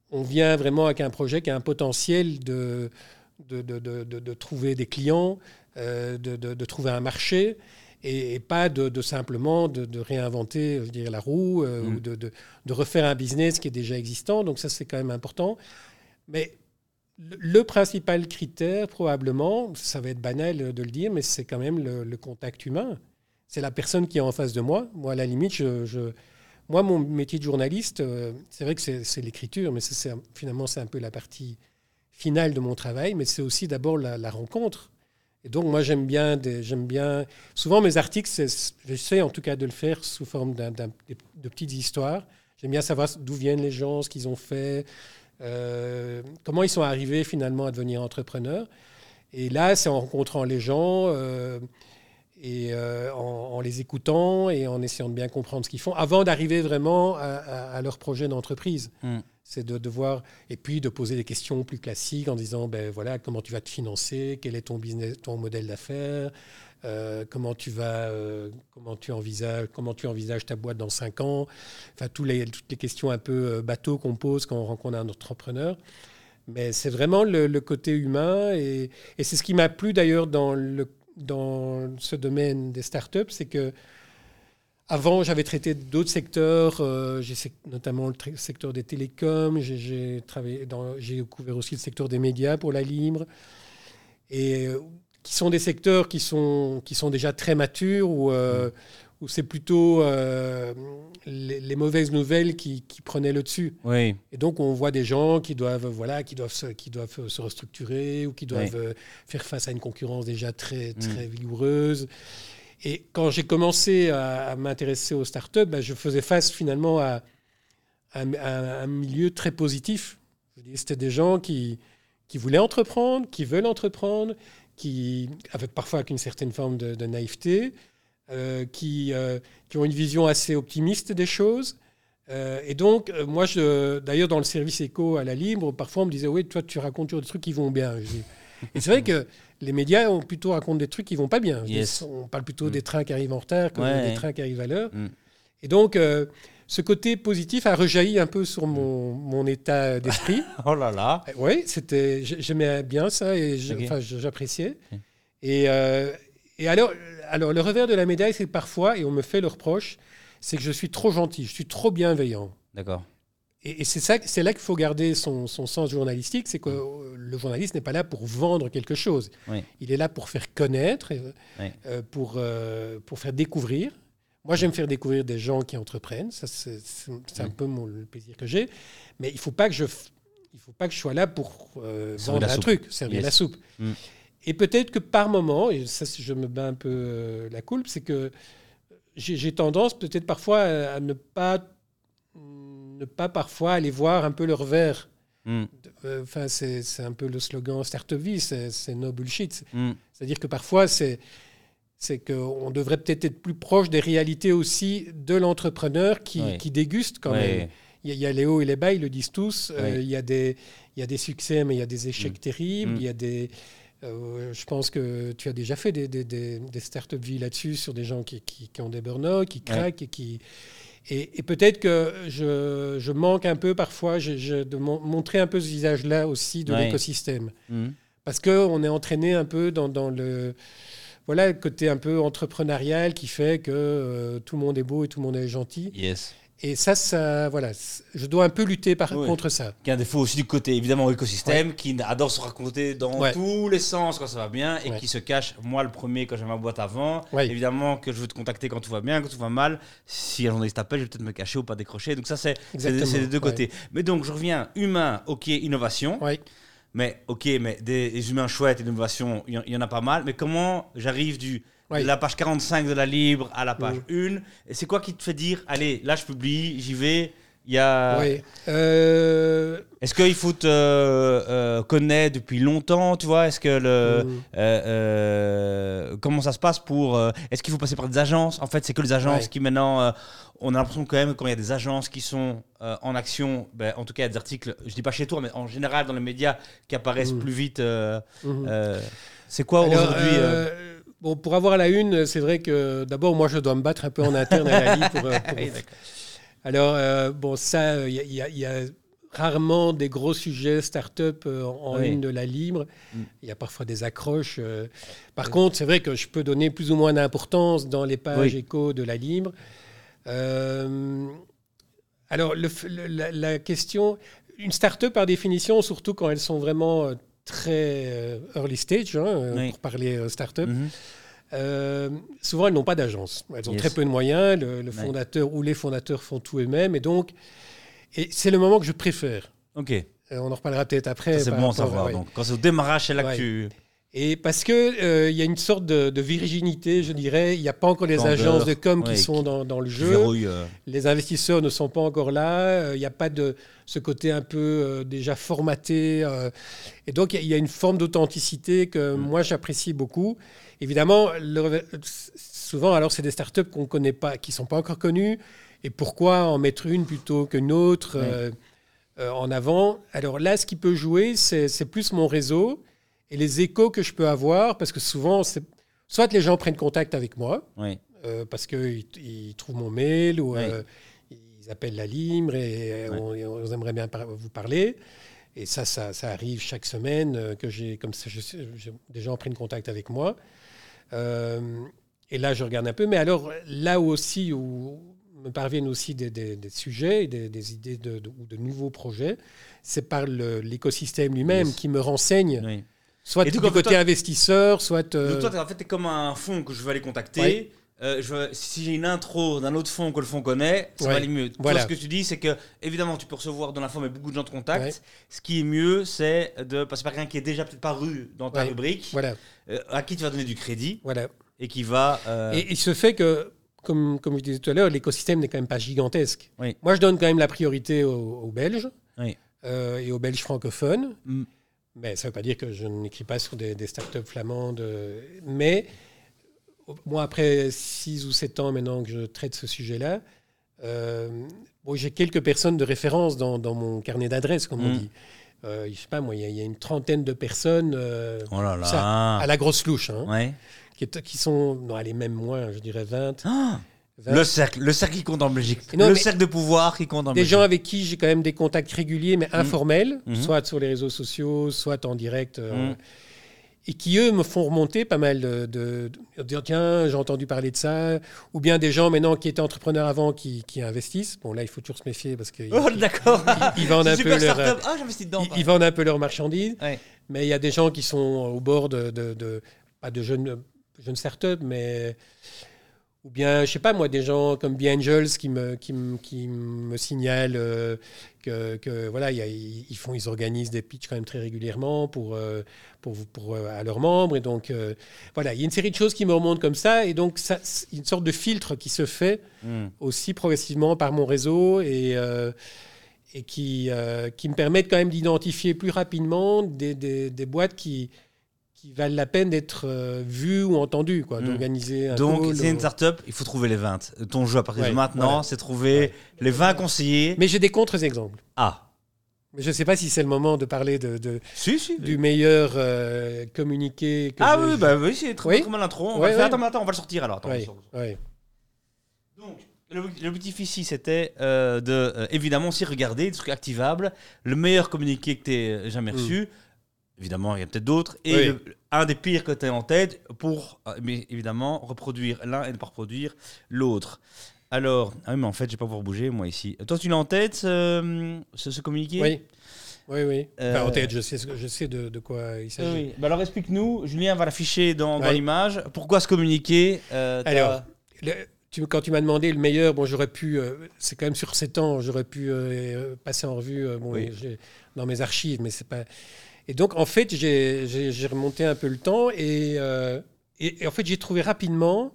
on vient vraiment avec un projet qui a un potentiel de, de, de, de- trouver des clients, euh, de trouver un marché, et, et pas de, de simplement de, de réinventer je la roue euh, Mm. ou de, refaire un business qui est déjà existant. Donc ça, c'est quand même important. Mais le, le principal critère, probablement, ça va être banal de le dire, mais c'est quand même le, le contact humain. C'est la personne qui est en face de moi. Moi, à la limite, je, je- moi, mon métier de journaliste, euh, c'est vrai que c'est l'écriture, mais finalement, c'est un peu la partie finale de mon travail, mais c'est aussi d'abord la, la rencontre. Et donc, moi, j'aime bien, bien. Souvent, mes articles, j'essaie en tout cas de le faire sous forme d'un- de petites histoires. J'aime bien savoir d'où viennent les gens, ce qu'ils ont fait, euh, comment ils sont arrivés finalement à devenir entrepreneurs. Et là, c'est en rencontrant les gens euh, et euh, en, les écoutant et en essayant de bien comprendre ce qu'ils font avant d'arriver vraiment à, leur projet d'entreprise. Mm. C'est de devoir, et puis de poser des questions plus classiques en disant, ben voilà, comment tu vas te financer, quel est ton business, ton modèle d'affaires, euh, comment tu vas, euh, comment tu envisages, comment tu envisages ta boîte dans cinq ans, enfin tous les, toutes les questions un peu euh, bateau qu'on pose quand on rencontre un entrepreneur. Mais c'est vraiment le, côté humain et, et c'est ce qui m'a plu d'ailleurs dans, le, dans ce domaine des startups, c'est que avant, j'avais traité d'autres secteurs, euh, notamment le secteur des télécoms, j'ai couvert aussi le secteur des médias pour la Libre, et euh, qui sont des secteurs qui sont, qui sont déjà très matures, où, euh, où c'est plutôt les, mauvaises nouvelles qui, qui prenaient le dessus. Oui. Et donc, on voit des gens qui doivent, voilà, qui doivent, se, qui doivent se restructurer ou qui doivent faire face à une concurrence déjà très, très mm. vigoureuse. Et quand j'ai commencé à, m'intéresser aux startups, ben, je faisais face finalement à, un milieu très positif. C'était des gens qui, qui voulaient entreprendre, qui veulent entreprendre, qui, avec parfois avec une certaine forme de, naïveté, euh, qui, euh, qui ont une vision assez optimiste des choses. Euh, et donc, moi, d'ailleurs, dans le service éco à la Libre, parfois on me disait Oui, toi, tu racontes toujours des trucs qui vont bien. Et c'est vrai que les médias ont plutôt raconté des trucs qui vont pas bien. On parle plutôt mm. des trains qui arrivent en retard que des trains qui arrivent à l'heure. Mm. Et donc, euh, ce côté positif a rejailli un peu sur mon, mon état d'esprit. oh là là euh, Oui, c'était, j'aimais bien ça et j'appréciais. Et, euh, et alors, alors, le revers de la médaille, c'est parfois, et on me fait le reproche, c'est que je suis trop gentil, je suis trop bienveillant. D'accord. Et, c'est ça, c'est là qu'il faut garder son, sens journalistique, c'est que le journaliste n'est pas là pour vendre quelque chose. Il est là pour faire connaître, euh, pour, euh, pour faire découvrir. Moi, j'aime faire découvrir des gens qui entreprennent. Ça, c'est, un peu mon, le plaisir que j'ai. Mais il ne faut pas que je, il faut pas que je sois là pour euh, vendre un truc, servir la soupe. Mm. Et peut-être que par moment, et ça, je me bats un peu la coulpe, c'est que j'ai, tendance peut-être parfois à ne pas ne pas parfois aller voir un peu leur verre. Hmm. Euh, enfin, c'est un peu le slogan Startup Vie, c'est no bullshit. Hmm. C'est-à-dire que parfois, c'est c'est qu'on devrait peut-être être plus proche des réalités aussi de l'entrepreneur qui, qui, déguste quand même. Il y, a, les hauts et les bas, ils le disent tous. Euh, il, y a des, il y a des succès, mais il y a des échecs hmm. terribles. Il y a des, euh, je pense que tu as déjà fait des, des, des, des startup vie là-dessus, sur des gens qui, qui, qui ont des burn-out, qui craquent et qui, et, peut-être que je, manque un peu parfois de montrer un peu ce visage-là aussi de l'écosystème. Mhm. Parce qu'on est entraîné un peu dans, le, voilà, côté un peu entrepreneurial qui fait que euh, tout le monde est beau et tout le monde est gentil. Yes. Et ça, ça, voilà, je dois un peu lutter par, contre ça. Qui a un défaut aussi du côté, évidemment, écosystème, qui adore se raconter dans tous les sens quand ça va bien et qui se cache, moi le premier, quand j'ai ma boîte avant. Évidemment que je veux te contacter quand tout va bien, quand tout va mal. Si un journaliste t'appelle, je vais peut-être me cacher ou pas décrocher. Donc ça, c'est des deux côtés. Mais donc, je reviens, humain, ok, innovation. Mais ok, mais des, humains chouettes, innovation, il y, en a pas mal. Mais comment j'arrive du la page 45 de la Libre à la page 1. Mm. C'est quoi qui te fait dire, allez, là je publie, j'y vais il y a... Euh, Est-ce qu'il faut te euh, connaître depuis longtemps, tu vois? Est-ce que le mm. euh, comment ça se passe pour Est-ce qu'il faut passer par des agences? En fait, c'est que les agences qui maintenant, on a l'impression quand même quand il y a des agences qui sont en action, ben, en tout cas il y a des articles, je dis pas chez toi, mais en général dans les médias qui apparaissent mm. plus vite. Mm-hmm. c'est quoi aujourd'hui Bon, pour avoir la une, c'est vrai que d'abord, moi, je dois me battre un peu en interne à la. Pour, euh, Alors, euh, bon, ça, il y, a rarement des gros sujets start-up euh, en une de la Libre. Mm. Il y a parfois des accroches. Par contre, c'est vrai que je peux donner plus ou moins d'importance dans les pages éco de la Libre. alors, le, la, question, une start-up par définition, surtout quand elles sont vraiment très euh, early stage, hein, euh, pour parler euh, start-up. Mhm. souvent, elles n'ont pas d'agence. Elles ont très peu de moyens. Le, fondateur ou les fondateurs font tout eux-mêmes. Et donc, et c'est le moment que je préfère. Ok. on en reparlera peut-être après. C'est bon à savoir. Donc, quand c'est au démarrage, c'est là que tu. Et parce que il y a une sorte de, virginité, je dirais. Il n'y a pas encore les agences de com qui sont dans, dans, le jeu. Les investisseurs ne sont pas encore là. Il n'y a pas de ce côté un peu euh, déjà formaté. Euh, et donc, il y, a une forme d'authenticité que mm. moi, j'apprécie beaucoup. Évidemment, souvent, alors, c'est des startups qu'on connaît pas, qui sont pas encore connues. Et pourquoi en mettre une plutôt qu'une autre euh, en avant? Alors là, ce qui peut jouer, c'est plus mon réseau et les échos que je peux avoir, parce que souvent, soit les gens prennent contact avec moi, Oui. euh, parce qu'ils ils trouvent mon mail ou Oui. euh, ils appellent la Libre et on, on aimerait bien par- vous parler. Et ça, ça, ça arrive chaque semaine euh, que j'ai comme ça, je je- des gens prennent contact avec moi. Et là, je regarde un peu. Mais alors, là aussi où me parviennent aussi des, des- des sujets, et des, des idées de, de- ou de nouveaux projets, c'est par l'écosystème lui-même Yes. qui me renseigne, oui. Soit Et du côté toi- investisseur, soit... euh, Donc toi, t'es- en fait, tu es comme un fonds que je veux aller contacter. Ouais. Euh, je si j'ai une intro d'un autre fonds que le fonds connaît, ça Ouais. va aller mieux. Toi, Voilà. ce que tu dis, c'est que évidemment, tu peux recevoir de l'info, mais beaucoup de gens te contactent. Ouais. Ce qui est mieux, c'est de passer par quelqu'un qui est déjà peut-être paru dans ta rubrique, voilà, euh, à qui tu vas donner du crédit voilà. et qui va. euh, Et il se fait que, comme, comme je disais tout à l'heure, l'écosystème n'est quand même pas gigantesque. Oui. Moi, je donne quand même la priorité aux, aux Belges Oui. et aux Belges francophones. Mm. Mais ça ne veut pas dire que je n'écris pas sur des, des startups flamandes. euh, Mais moi, après 6 ou 7 ans maintenant que je traite ce sujet-là, euh, bon, j'ai quelques personnes de référence dans, dans mon carnet d'adresses, comme on Mm. dit. Euh, je sais pas, moi, il y, a- il y a une trentaine de personnes euh, Oh là là. Ça, à la grosse louche. hein Ouais. qui, sont, non, allez, même moins, je dirais 20. Ah, 20. Le cercle, le cercle qui compte en Belgique. Non, le cercle de pouvoir qui compte en Des Belgique. gens avec qui j'ai quand même des contacts réguliers, mais informels, Mhm. soit sur les réseaux sociaux, soit en direct, euh, Mhm. et qui, eux, me font remonter pas mal de... de, de dire, tiens, j'ai entendu parler de ça, ou bien des gens maintenant qui étaient entrepreneurs avant qui, qui investissent. Bon, là, il faut toujours se méfier parce qu'ils Oh, d'accord. ils vendent un peu leur... startup. J'investis dedans. ils, ils vendent un peu leurs marchandises, Ouais. mais il y a des gens qui sont au bord de, de, de- pas de jeunes, jeunes startups, mais ou bien je sais pas moi des gens comme The Angels qui me qui, me- qui me signalent euh, que, que, voilà il y a- ils font ils organisent des pitchs quand même très régulièrement pour euh, pour pour euh, à leurs membres et donc euh, voilà il y a une série de choses qui me remontent comme ça et donc ça une sorte de filtre qui se fait Hmm. aussi progressivement par mon réseau et, et qui, qui me permettent quand même d'identifier plus rapidement des, des- des boîtes qui, qui valent la peine d'être euh, vues ou entendues, quoi, Mm. d'organiser un Donc, c'est une startup, il faut trouver les 20. Ton jeu à partir de maintenant, voilà. c'est trouver Ouais. les 20 conseillers. Mais j'ai des contre-exemples. Ah, je ne sais pas si c'est le moment de parler de, de- si, si. du meilleur euh, communiqué. Que Ah je- oui, bah oui, c'est très, Oui. très mal l'intro. On Ouais, va faire. Attends, attends, on va le sortir alors. Attends. Donc, l'ob- l'objectif ici, c'était euh, de, euh, évidemment, aussi regarder des trucs activables, le meilleur communiqué que tu aies jamais Mm. reçu. Évidemment, il y a peut-être d'autres. Et Oui. le- un des pires que tu as en tête pour, euh, mais évidemment, reproduire l'un et ne pas reproduire l'autre. Alors, ah oui, mais en fait, je vais pas pouvoir bouger, moi, ici. Toi, tu l'as en tête, ce, ce, ce communiqué? Oui, oui, oui. Enfin, en Euh, tête, je sais, je sais de, de quoi il s'agit. oui. Bah alors explique-nous, Julien va l'afficher dans, l'image. Pourquoi ce communiqué euh, Alors, Le- tu- quand tu m'as demandé le meilleur, bon, j'aurais pu, euh, c'est quand même sur 7 ans, j'aurais pu euh, passer en revue euh, bon, Oui. j'ai- dans mes archives, mais c'est pas. Et donc, en fait, j'ai remonté un peu le temps et, euh, et, et en fait, j'ai trouvé rapidement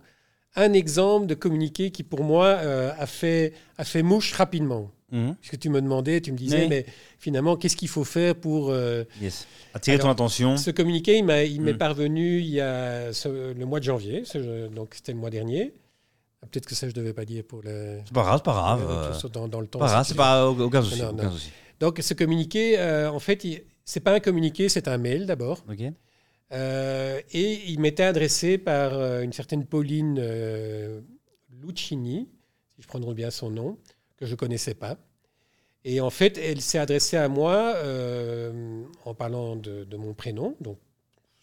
un exemple de communiqué qui, pour moi, euh, a, fait, a fait mouche rapidement. Mhm. Puisque tu me demandais, tu me disais, Oui. mais finalement, qu'est-ce qu'il faut faire pour. euh, Yes. Attirer ton attention. ce communiqué, il m'est Mm. parvenu il y a ce- le mois de janvier, ce- donc c'était le mois dernier. Ah, Peut-être que ça, je ne devais pas dire pour le. C'est pas grave, c'est pas grave. dans, dans le temps. pas grave, c'est pas aucun souci. Donc, ce communiqué, euh, en fait, il- c'est pas un communiqué, c'est un mail d'abord. Euh, et il m'était adressé par euh, une certaine Pauline euh, Lucchini, si je prononce bien son nom, que je ne connaissais pas. Et en fait, elle s'est adressée à moi euh, en parlant de, de mon prénom. Donc,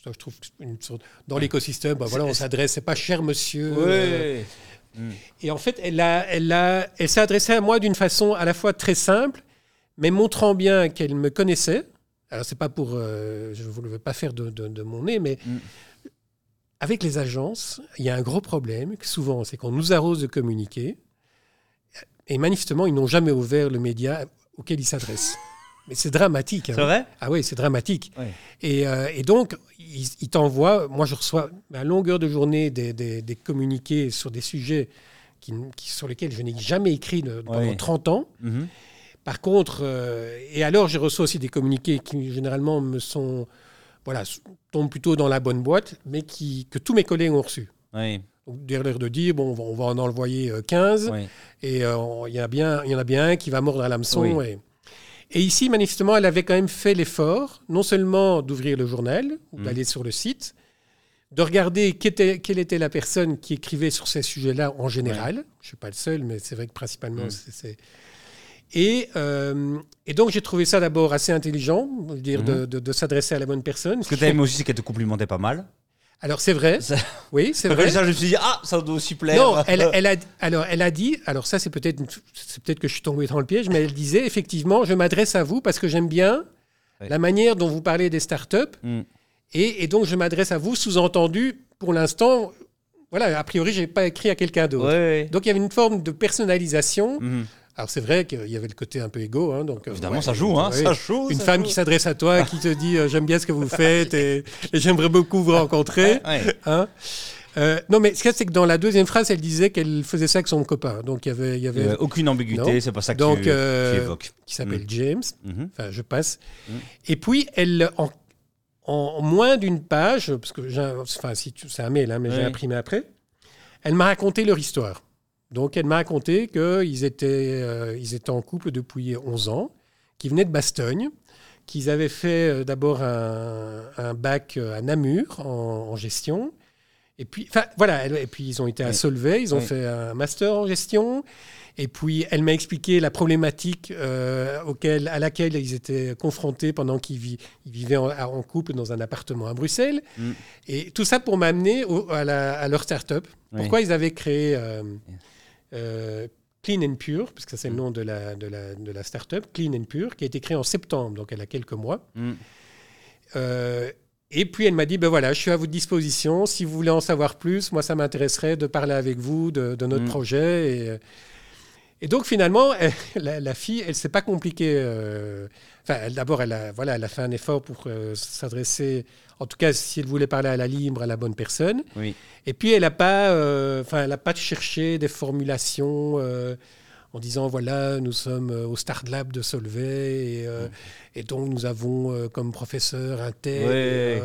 ça, je trouve une sorte- dans l'écosystème, bah, voilà, on s'adresse, c'est pas cher monsieur. euh, Ouais. Mm. et en fait, elle, a, elle, a, elle s'est adressée à moi d'une façon à la fois très simple, mais montrant bien qu'elle me connaissait. Alors, c'est pas pour. euh, je ne veux pas faire de, de- de mon nez, mais Mm. avec les agences, il y a un gros problème, que souvent, c'est qu'on nous arrose de communiquer, et manifestement, ils n'ont jamais ouvert le média auquel ils s'adressent. Mais c'est dramatique. hein. C'est vrai? Ah oui, c'est dramatique. Et, euh, et donc, ils, ils t'envoient, moi je reçois à longueur de journée des, des- des communiqués sur des sujets qui, qui- sur lesquels je n'ai jamais écrit de- pendant Ouais. 30 ans. Mhm. Par contre, euh, et alors je reçois aussi des communiqués qui généralement me sont, voilà, tombent plutôt dans la bonne boîte, mais qui, que tous mes collègues ont reçus. Oui. Donc, derrière de dire, bon, on va, on va en envoyer euh, 15, oui. et euh, il y, en a bien- il y en a bien un qui va mordre à l'hameçon. Oui. Et, Et ici, manifestement, elle avait quand même fait l'effort, non seulement d'ouvrir le journal, ou Mm. d'aller sur le site, de regarder était- quelle était la personne qui écrivait sur ces sujets-là en général. Je ne suis pas le seul, mais c'est vrai que principalement, Mm. c'est... Et, euh, et donc, j'ai trouvé ça d'abord assez intelligent, dire, de, de- de s'adresser à la bonne personne. Ce que tu as aimé aussi, c'est qu'elle te complimentait pas mal. Alors, c'est vrai. Ça- Oui, c'est vrai. ça, je me suis dit, ah, ça doit aussi plaire. Non, elle, elle a, alors elle a dit, alors ça c'est peut-être, peut-être que je suis tombé dans le piège, mais elle disait effectivement, je m'adresse à vous parce que j'aime bien la manière dont vous parlez des startups Mm. et, et donc je m'adresse à vous. Sous-entendu, pour l'instant, voilà, a priori, j'ai pas écrit à quelqu'un d'autre. Ouais, ouais. Donc il y avait une forme de personnalisation. Mhm. Alors c'est vrai qu'il y avait le côté un peu égo, hein, donc euh, Évidemment, ouais, ça joue, hein. ouais. Ça joue. Une ça femme joue. qui s'adresse à toi, qui te dit euh, j'aime bien ce que vous faites et, et j'aimerais beaucoup vous rencontrer. Ouais. Hein Euh, non, mais ce qu'il y a, c'est que dans la deuxième phrase, elle disait qu'elle faisait ça avec son copain. Donc il y avait, il y aucune ambiguïté, c'est pas ça que Donc, tu, euh, tu évoques. qui s'appelle James. Mhm. Enfin, je passe. Mm. Et puis elle, en, en moins d'une page, parce que j'ai, enfin, si c'est un mail, hein, mais j'ai imprimé après. Elle m'a raconté leur histoire. Donc elle m'a raconté qu'ils étaient, euh, ils étaient en couple depuis 11 ans, qu'ils venaient de Bastogne, qu'ils avaient fait euh, d'abord un, un bac euh, à Namur en, en gestion. Et puis, voilà, et puis ils ont été à. Solvay, ils ont Oui. fait un master en gestion. Et puis, elle m'a expliqué la problématique euh, auquel, à laquelle ils étaient confrontés pendant qu'ils vi- ils vivaient en, en couple dans un appartement à Bruxelles. Mm. Et tout ça pour m'amener à, leur start-up. Oui. Pourquoi ils avaient créé euh, euh, Clean and Pure, parce que c'est le nom de la, de, la, de la start-up, Clean and Pure, qui a été créée en septembre, donc elle a quelques mois. Mm. Euh, et puis elle m'a dit, ben voilà, je suis à votre disposition. Si vous voulez en savoir plus, moi, ça m'intéresserait de parler avec vous de, de notre Mm. projet. Et, euh, et donc finalement, elle- la, la fille, elle s'est pas compliquée. euh, Enfin, d'abord, elle a, voilà, elle a fait un effort pour euh, s'adresser, en tout cas, si elle voulait parler à la libre, à la bonne personne. Oui. Et puis, elle n'a pas, euh, enfin, elle a pas cherché des formulations en disant voilà, nous sommes au Start Lab de Solvay et, euh, et donc nous avons euh, comme professeur un tel. Ouais.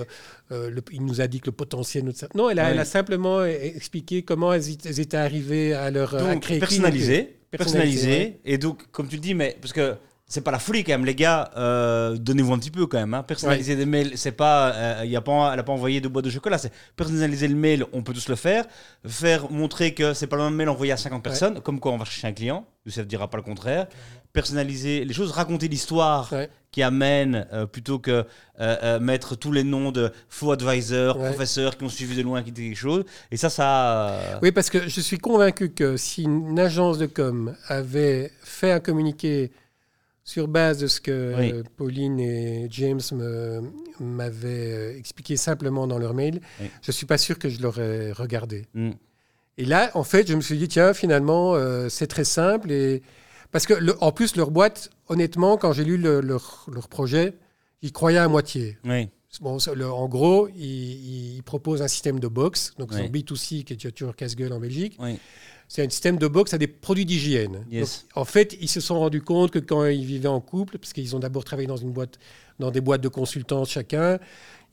et, euh, le- il nous a dit que le potentiel. Non, elle a, Ouais. elle a simplement expliqué comment elles, étaient arrivées à leur à Donc, créer personnalisé, Personnalisé, personnalisé. Et donc, comme tu le dis, mais parce que c'est pas la folie quand même, les gars, euh, donnez-vous un petit peu quand même. hein. Personnaliser des mails, c'est pas, euh, y a pas, elle a pas envoyé de boîte de chocolat. C'est personnaliser le mail, on peut tous le faire. Faire montrer que c'est pas le même mail envoyé à 50 personnes, comme quoi on va chercher un client, ça ne dira pas le contraire. Personnaliser les choses, raconter l'histoire Ouais. qui amène euh, plutôt que euh, euh, mettre tous les noms de faux advisors, Ouais. professeurs qui ont suivi de loin, qui quelque chose. Et ça, ça. Oui, parce que je suis convaincu que si une agence de com avait fait un communiqué sur base de ce que Oui. Pauline et James me- m'avaient expliqué simplement dans leur mail, Oui. je suis pas sûr que je l'aurais regardé. hmm. Et là, en fait, je me suis dit, tiens, finalement, c'est très simple. Et... Parce que, le- en plus, leur boîte, honnêtement, quand j'ai lu le- leur, leur projet, j'y croyais à moitié. Oui. Bon, ça, le- en gros, ils, ils proposent un système de box, donc Oui. son B2C, qui est toujours casse-gueule en Belgique. Oui. C'est un système de box à des produits d'hygiène. Yes. En fait, ils se sont rendus compte que quand ils vivaient en couple, parce qu'ils ont d'abord travaillé dans une boîte, dans des boîtes de consultants chacun,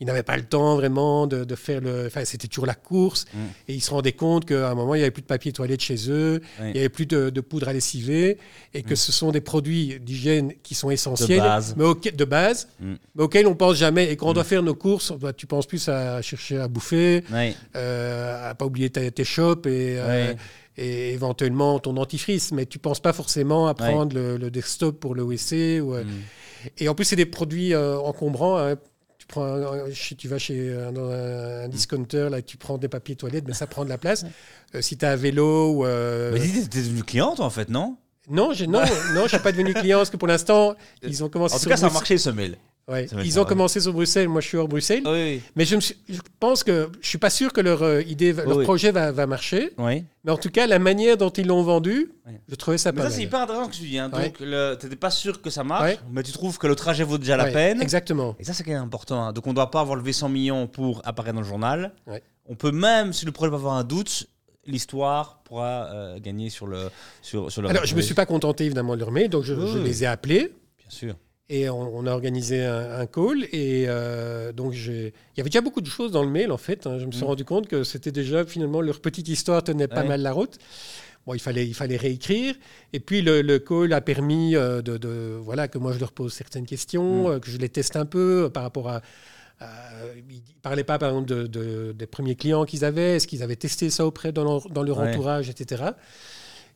ils n'avaient pas le temps vraiment de, de faire le. Enfin, c'était toujours la course. Mm. Et ils se rendaient compte qu'à un moment, il n'y avait plus de papier toilette chez eux, Oui. il n'y avait plus de, de poudre à lessiver, et que Mm. ce sont des produits d'hygiène qui sont essentiels, base. mais de base, Mm. mais auxquels on pense jamais. Et quand on doit faire nos courses, bah, tu penses plus à chercher à bouffer, Oui. euh, à pas oublier ta- tes shops et, euh, et éventuellement ton dentifrice, mais tu penses pas forcément à prendre le, le desktop pour le WC. Ou, euh. Et en plus, c'est des produits euh, encombrants. hein. Prends, un- chez- tu vas chez euh, un, un discounter, là, tu prends des papiers toilettes, mais ça prend de la place. Euh, si tu as un vélo ou. euh, Mais t'es devenu cliente en fait, non? Non, non, non, j'ai pas devenu client parce que pour l'instant, ils ont commencé En tout cas, ça a marché ce mail. Ouais. Va Ils ont commencé sur Bruxelles. Moi, je suis hors Bruxelles. Oui. Mais je, me suis- je pense que je suis pas sûr que leur euh, idée, va- leur oui. projet va, va marcher. Oui. Mais en tout cas, la manière dont ils l'ont vendu, je trouvais ça Mais pas ça, mal. c'est hyper intéressant ce que tu dis. Hein. Ouais. Donc, le- t'étais pas sûr que ça marche, Ouais. mais tu trouves que le trajet vaut déjà la peine. Exactement. Et ça, c'est quand même important. hein. Donc, on ne doit pas avoir levé 100 millions pour apparaître dans le journal. Ouais. On peut même, si le projet peut avoir un doute, l'histoire pourra euh, gagner sur le sur, sur le. Alors, je me suis pas contenté évidemment de leur mail, donc je, Oui, je oui. les ai appelés Bien sûr. Et on, on a organisé un, un call. Et euh, donc, il y avait déjà beaucoup de choses dans le mail en fait. hein. Je me suis Mm. rendu compte que c'était déjà finalement leur petite histoire tenait pas Ouais. mal la route. Bon, il fallait, il fallait réécrire. Et puis le, le call a permis euh, de, de- voilà, que moi je leur pose certaines questions, Mm. euh, que je les teste un peu euh, par rapport à. ils ne parlaient pas, par exemple, de, de- des premiers clients qu'ils avaient, est-ce qu'ils avaient testé ça auprès dans leur, dans leur Ouais. entourage, etc.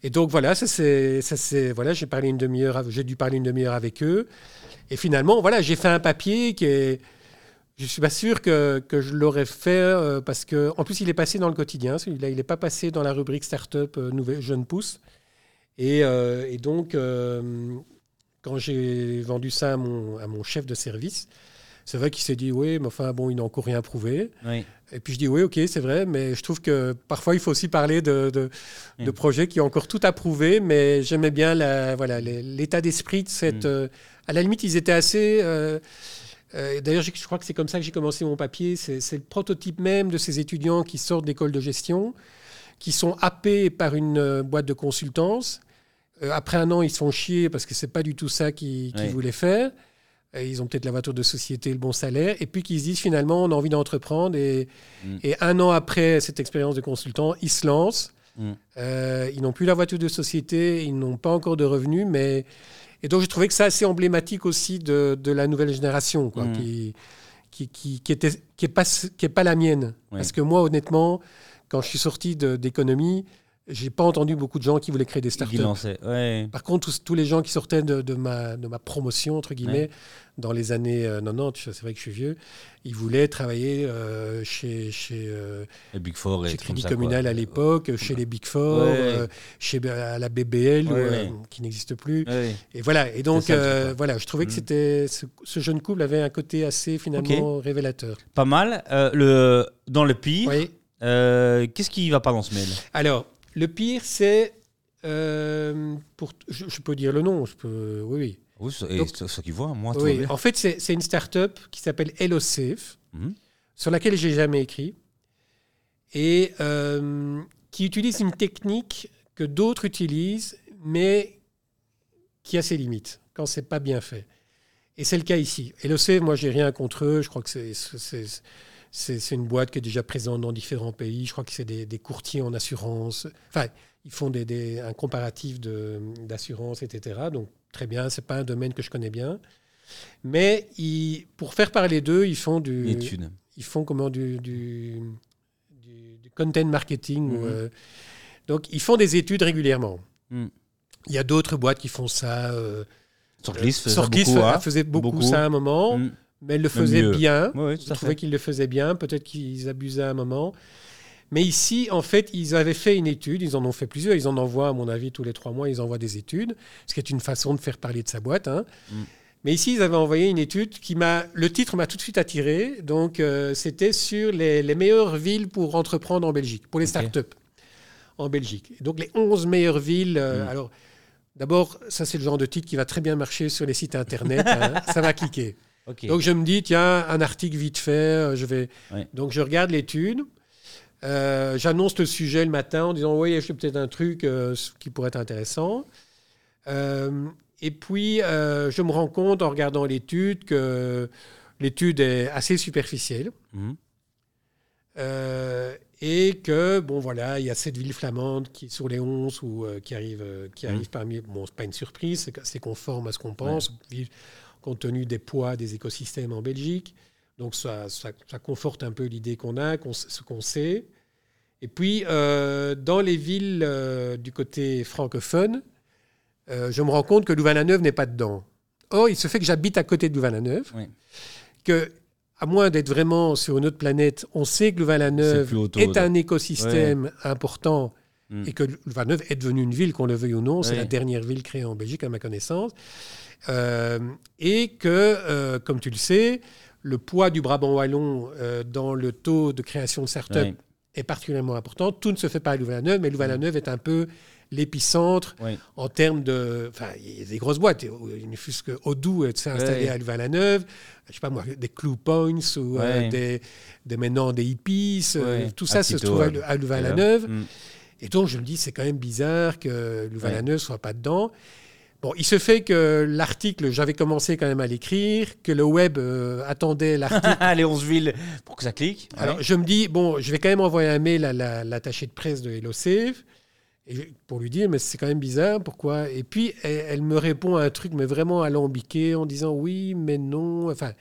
Et donc voilà, ça c'est, ça c'est, voilà, j'ai parlé une demi-heure, j'ai dû parler une demi-heure avec eux. Et finalement, voilà, j'ai fait un papier qui est, je suis pas sûr que, que je l'aurais fait euh, parce que, en plus, il est passé dans le quotidien. Celui-là, il n'est pas passé dans la rubrique startup euh, jeune pousse. Et, euh, donc, quand j'ai vendu ça à mon chef de service, c'est vrai qu'il s'est dit oui, mais enfin bon, il n'a encore rien prouvé. Oui. Et puis je dis oui, ok, c'est vrai, mais je trouve que parfois il faut aussi parler de, de, de projets qui ont encore tout à prouver, mais j'aimais bien la, voilà, l'état d'esprit de cette. Mm. euh, à la limite, ils étaient assez. euh, euh, D'ailleurs, je je crois que c'est comme ça que j'ai commencé mon papier. C'est le prototype même de ces étudiants qui sortent d'école de gestion, qui sont happés par une boîte de consultance. Après un an, ils se font chier parce que c'est pas du tout ça qu'ils voulaient faire. Ils ont peut-être la voiture de société, le bon salaire, et puis qu'ils se disent finalement, on a envie d'entreprendre. Et, Mm. et un an après cette expérience de consultant, ils se lancent. Mm. Euh, ils n'ont plus la voiture de société, ils n'ont pas encore de revenus, mais et donc j'ai trouvé que c'est assez emblématique aussi de, de la nouvelle génération, quoi, Mm. qui qui qui qui était qui est pas qui est pas la mienne. Ouais. Parce que moi, honnêtement, quand je suis sorti d'économie, j'ai pas entendu beaucoup de gens qui voulaient créer des startups. Ouais. Par contre, tous, tous les gens qui sortaient de, de ma, de ma promotion, entre guillemets, dans les années euh, 90, c'est vrai que je suis vieux, ils voulaient travailler euh, chez, chez, euh, Les Big Four chez Crédit Communal quoi. à l'époque, chez les Big Four, euh, chez à la BBL, euh, qui n'existe plus. Et voilà. Et donc, ça, euh, voilà, je trouvais que Mm. c'était ce, ce jeune couple avait un côté assez finalement révélateur. Pas mal. Euh, le... Dans le pire, euh, qu'est-ce qui va pas dans ce mail? Alors, le pire, c'est euh, pour, je, je peux dire le nom, je peux, oui, oui. Oui, c'est- et Donc- c'est ce qui voit, moi, Oui, bien. en fait, c'est c'est une start-up qui s'appelle HelloSafe, Mhm. sur laquelle j'ai jamais écrit, et euh, qui utilise une technique que d'autres utilisent, mais qui a ses limites, quand c'est pas bien fait. Et c'est le cas ici. HelloSafe, moi, j'ai rien contre eux. Je crois que c'est- c'est une boîte qui est déjà présente dans différents pays. Je crois que c'est des, des courtiers en assurance. Enfin, ils font des, des- un comparatif d'assurance, etc. Donc, très bien. C'est pas un domaine que je connais bien. Mais ils- pour faire parler d'eux, ils font du, Étude. ils font comment du, du, du- du content marketing. Mhm. euh, donc, ils font des études régulièrement. Mhm. Il y a d'autres boîtes qui font ça. Euh, Sortlist faisait beaucoup, fa- hein. faisait beaucoup, Beaucoup. ça à un moment, Mm. Mais elle le faisait mieux. bien. Oui, oui, Je trouvais qu'ils le faisaient bien. Peut-être qu'ils abusaient à un moment. Mais ici, en fait, ils avaient fait une étude. Ils en ont fait plusieurs. Ils en envoient, à mon avis, tous les trois mois, ils envoient des études, ce qui est une façon de faire parler de sa boîte. hein. Mm. Mais ici, ils avaient envoyé une étude qui m'a. Le titre m'a tout de suite attiré. Donc, euh, c'était sur les, les meilleures villes pour entreprendre en Belgique, pour les Ok. startups en Belgique. Donc, les 11 meilleures villes. euh, Mm. Alors, d'abord, ça, c'est le genre de titre qui va très bien marcher sur les sites internet. hein. ça va cliquer. Donc je me dis, tiens, un article vite fait, euh, je vais. Ouais. Donc je regarde l'étude, euh, j'annonce le sujet le matin en disant, oui, j'ai peut-être un truc euh, qui pourrait être intéressant. Euh, et puis je me rends compte en regardant l'étude que l'étude est assez superficielle. Euh, et que, bon, voilà, il y a cette ville flamande qui, sur les 11 ou, qui arrive, euh, qui arrive parmi. Bon, c'est pas une surprise, c'est conforme à ce qu'on pense, compte tenu des poids des écosystèmes en Belgique. Donc, ça, ça, ça conforte un peu l'idée qu'on a, ce qu'on sait. Et puis, euh, dans les villes euh, du côté francophone, euh, je me rends compte que Louvain-la-Neuve n'est pas dedans. Or, il se fait que j'habite à côté de Louvain-la-Neuve, Oui. que, à moins d'être vraiment sur une autre planète, on sait que Louvain-la-Neuve est un écosystème important Mm. et que Louvain-la-Neuve est devenue une ville, qu'on le veuille ou non. C'est la dernière ville créée en Belgique, à ma connaissance. Euh, et que, euh, comme tu le sais, le poids du Brabant wallon euh, dans le taux de création de start-up est particulièrement important. Tout ne se fait pas à Louvain-la-Neuve, mais Louvain-la-Neuve est un peu l'épicentre en termes de... Enfin, il y a des grosses boîtes. Il ne fût-ce que Odoo s'est installé à Louvain-la-Neuve. Je sais pas moi, des Clue Points ou euh, des, des maintenant des hippies. euh, tout ça se trouve à, à Louvain-la-Neuve. Mm. Et donc, je me dis, c'est quand même bizarre que Louvain-la-Neuve ne soit pas dedans. Bon, il se fait que l'article, j'avais commencé quand même à l'écrire, que le web euh, attendait l'article. les 11 villes pour que ça clique. Alors, Ouais. je me dis, bon, je vais quand même envoyer un mail à la- l'attaché de presse de HelloSafe. Pour lui dire, mais c'est quand même bizarre, pourquoi? Et puis, elle, elle me répond à un truc, mais vraiment alambiqué, en disant oui, mais non, enfin,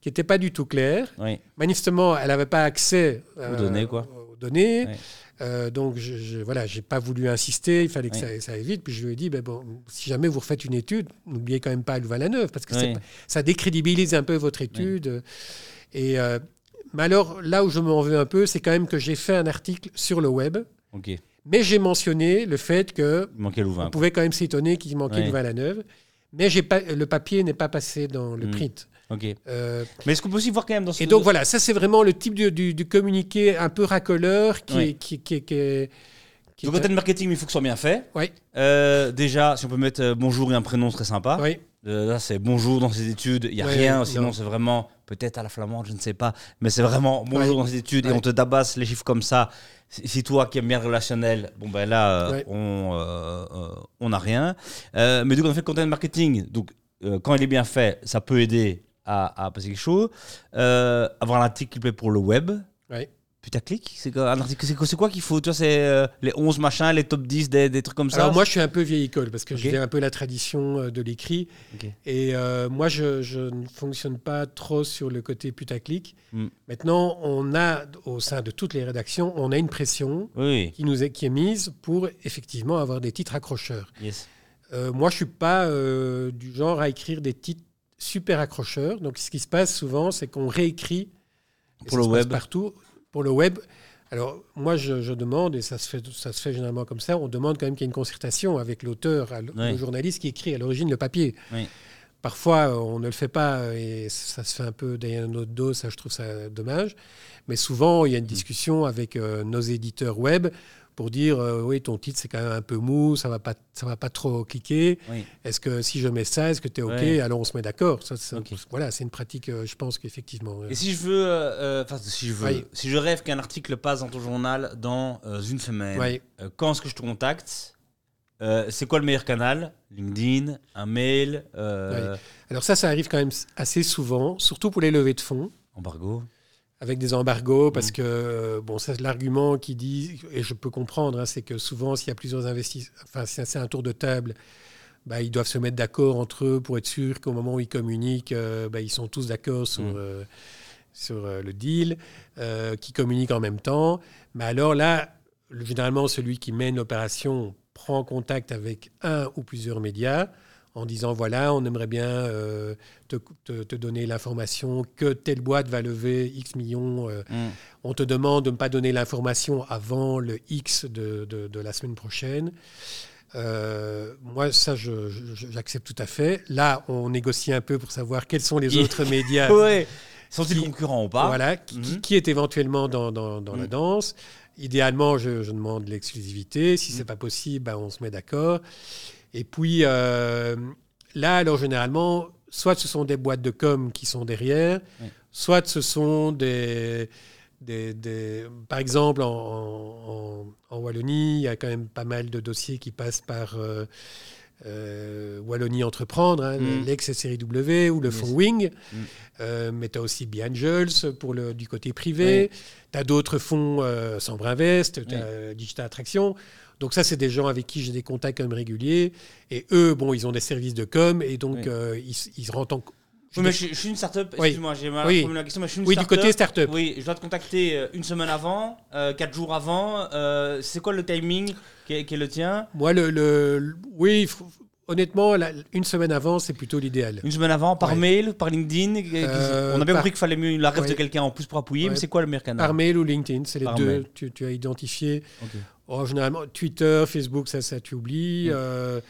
qui n'était pas du tout clair. Oui. Manifestement, elle n'avait pas accès euh, Aux données, quoi. aux données. Ouais. Euh, donc, je, je, voilà, j'ai pas voulu insister, il fallait que ça, ça aille vite. Puis je lui ai dit, ben bon, si jamais vous refaites une étude, n'oubliez quand même pas Louvain-la-Neuve, parce que c'est Oui. pas- ça décrédibilise un peu votre étude. Et, euh, mais alors, là où je m'en veux un peu, c'est quand même que j'ai fait un article sur le web, mais j'ai mentionné le fait que manquait Louvain. on pouvait quand même s'étonner qu'il manquait. Louvain-la-Neuve, mais pas, le papier n'est pas passé dans le Mm. print. Euh, Mais est-ce qu'on peut aussi voir quand même dans ce. et donc voilà, ça c'est vraiment le type du, du- du communiqué un peu racoleur qui est... Qui, qui, qui est- qui Donc, est- content marketing, il faut que ce soit bien fait. Oui, Euh, déjà, si on peut mettre euh, bonjour et un prénom, ce serait sympa. oui. Euh, là, c'est bonjour dans ses études. Il n'y a rien. non. Sinon, c'est vraiment, peut-être à la flamande, je ne sais pas. Mais c'est vraiment bonjour dans ses études et on te tabasse les chiffres comme ça. Si toi qui aimes bien le relationnel, bon, ben là, euh, on on n'a rien. Mais donc, on fait le content marketing. Donc, quand il est bien fait, ça peut aider à, à passer quelque chose. Euh, avoir un article qui plaît pour le web. Ouais. Putaclic C'est quoi, un article- c'est quoi, c'est quoi qu'il faut? Tu vois, c'est euh, les 11 machins, les top 10, des, des trucs comme ça Alors moi je suis un peu vieille école parce que Ok. viens un peu la tradition euh, de l'écrit. Ok. Et euh, moi je, je ne fonctionne pas trop sur le côté putaclic. Mm. Maintenant on a au sein de toutes les rédactions, on a une pression Oui, qui nous est, qui est mise pour effectivement avoir des titres accrocheurs. yes. Euh, moi, je suis pas euh, du genre à écrire des titres super accrocheurs. Donc, ce qui se passe souvent, c'est qu'on réécrit Pour le se passe web. partout pour le web. Alors, moi, je, je demande, et ça se, fait, ça se fait généralement comme ça, on demande quand même qu'il y ait une concertation avec l'auteur, Oui. le journaliste qui écrit à l'origine le papier. Oui. Parfois, on ne le fait pas et ça se fait un peu derrière notre dos, ça, je trouve ça dommage. Mais souvent, il y a une Mm. discussion avec euh, nos éditeurs web pour dire euh, oui, ton titre, c'est quand même un peu mou, ça va pas, ça va pas trop cliquer. Oui. Est-ce que si je mets ça, est-ce que tu es OK. Alors, on se met d'accord. Voilà, c'est une pratique, euh, je pense qu'effectivement. euh, Et si je veux, enfin si je veux, Oui. si je rêve qu'un article passe dans ton journal dans une semaine, quand est-ce que je te contacte Euh, C'est quoi le meilleur canal? LinkedIn, un mail, euh, Alors, ça, ça arrive quand même assez souvent, surtout pour les levées de fonds. embargo. Avec des embargos, parce Mm. que, euh, bon, c'est l'argument qui dit, et je peux comprendre, hein, c'est que souvent, s'il y a plusieurs investisseurs, enfin, si c'est un tour de table, bah, ils doivent se mettre d'accord entre eux pour être sûr qu'au moment où ils communiquent, euh, bah, ils sont tous d'accord sur, Mm. euh, sur euh, le deal, qui communiquent en même temps. Mais alors là, le- généralement, celui qui mène l'opération prend contact avec un ou plusieurs médias en disant voilà, on aimerait bien euh, te, te- te donner l'information que telle boîte va lever X millions. euh, Mm. on te demande de ne pas donner l'information avant le X de, de- de la semaine prochaine. Euh, moi, ça, j'accepte tout à fait. Là, on négocie un peu pour savoir quels sont les autres médias Ouais. Sont-ils concurrents ou pas voilà, qui, Mhm. qui est éventuellement dans, dans- dans la Mhm. danse. Idéalement, je, je demande l'exclusivité. Si c'est pas possible, ben, on se met d'accord. Et puis euh, là, alors généralement, soit ce sont des boîtes de com qui sont derrière, Oui. soit ce sont des, des, des- par exemple en, en- en Wallonie, il y a quand même pas mal de dossiers qui passent par euh, euh, Wallonie Entreprendre, hein, Mm. l'ex-série W ou le fonds Wing. Mm. Euh, mais tu as aussi Angels pour le, du côté privé. Tu as d'autres fonds, euh, Sambre Invest, tu as Digital Attraction. Donc ça, c'est des gens avec qui j'ai des contacts même réguliers. Et eux, bon, ils ont des services de com et donc Oui. euh, ils, ils rentrent en... Oui, mais je, je suis une start-up. Oui. Excuse-moi, j'ai mal Oui. la question, mais je suis une Oui, du start-up. côté start-up. Oui, je dois te contacter euh, une semaine avant, euh, quatre jours avant. euh, c'est quoi le timing qui est, qui est le tien? Moi, le, le- oui, honnêtement, la- une semaine avant, c'est plutôt l'idéal. Une semaine avant, par Ouais. mail, par LinkedIn Euh, On a bien par- compris qu'il fallait mieux la rêve de quelqu'un en plus pour appuyer, mais c'est quoi le meilleur canal? Par mail ou LinkedIn, c'est les Par deux. Tu, tu as identifié. Oh, généralement, Twitter, Facebook, ça, ça tu oublies. Euh,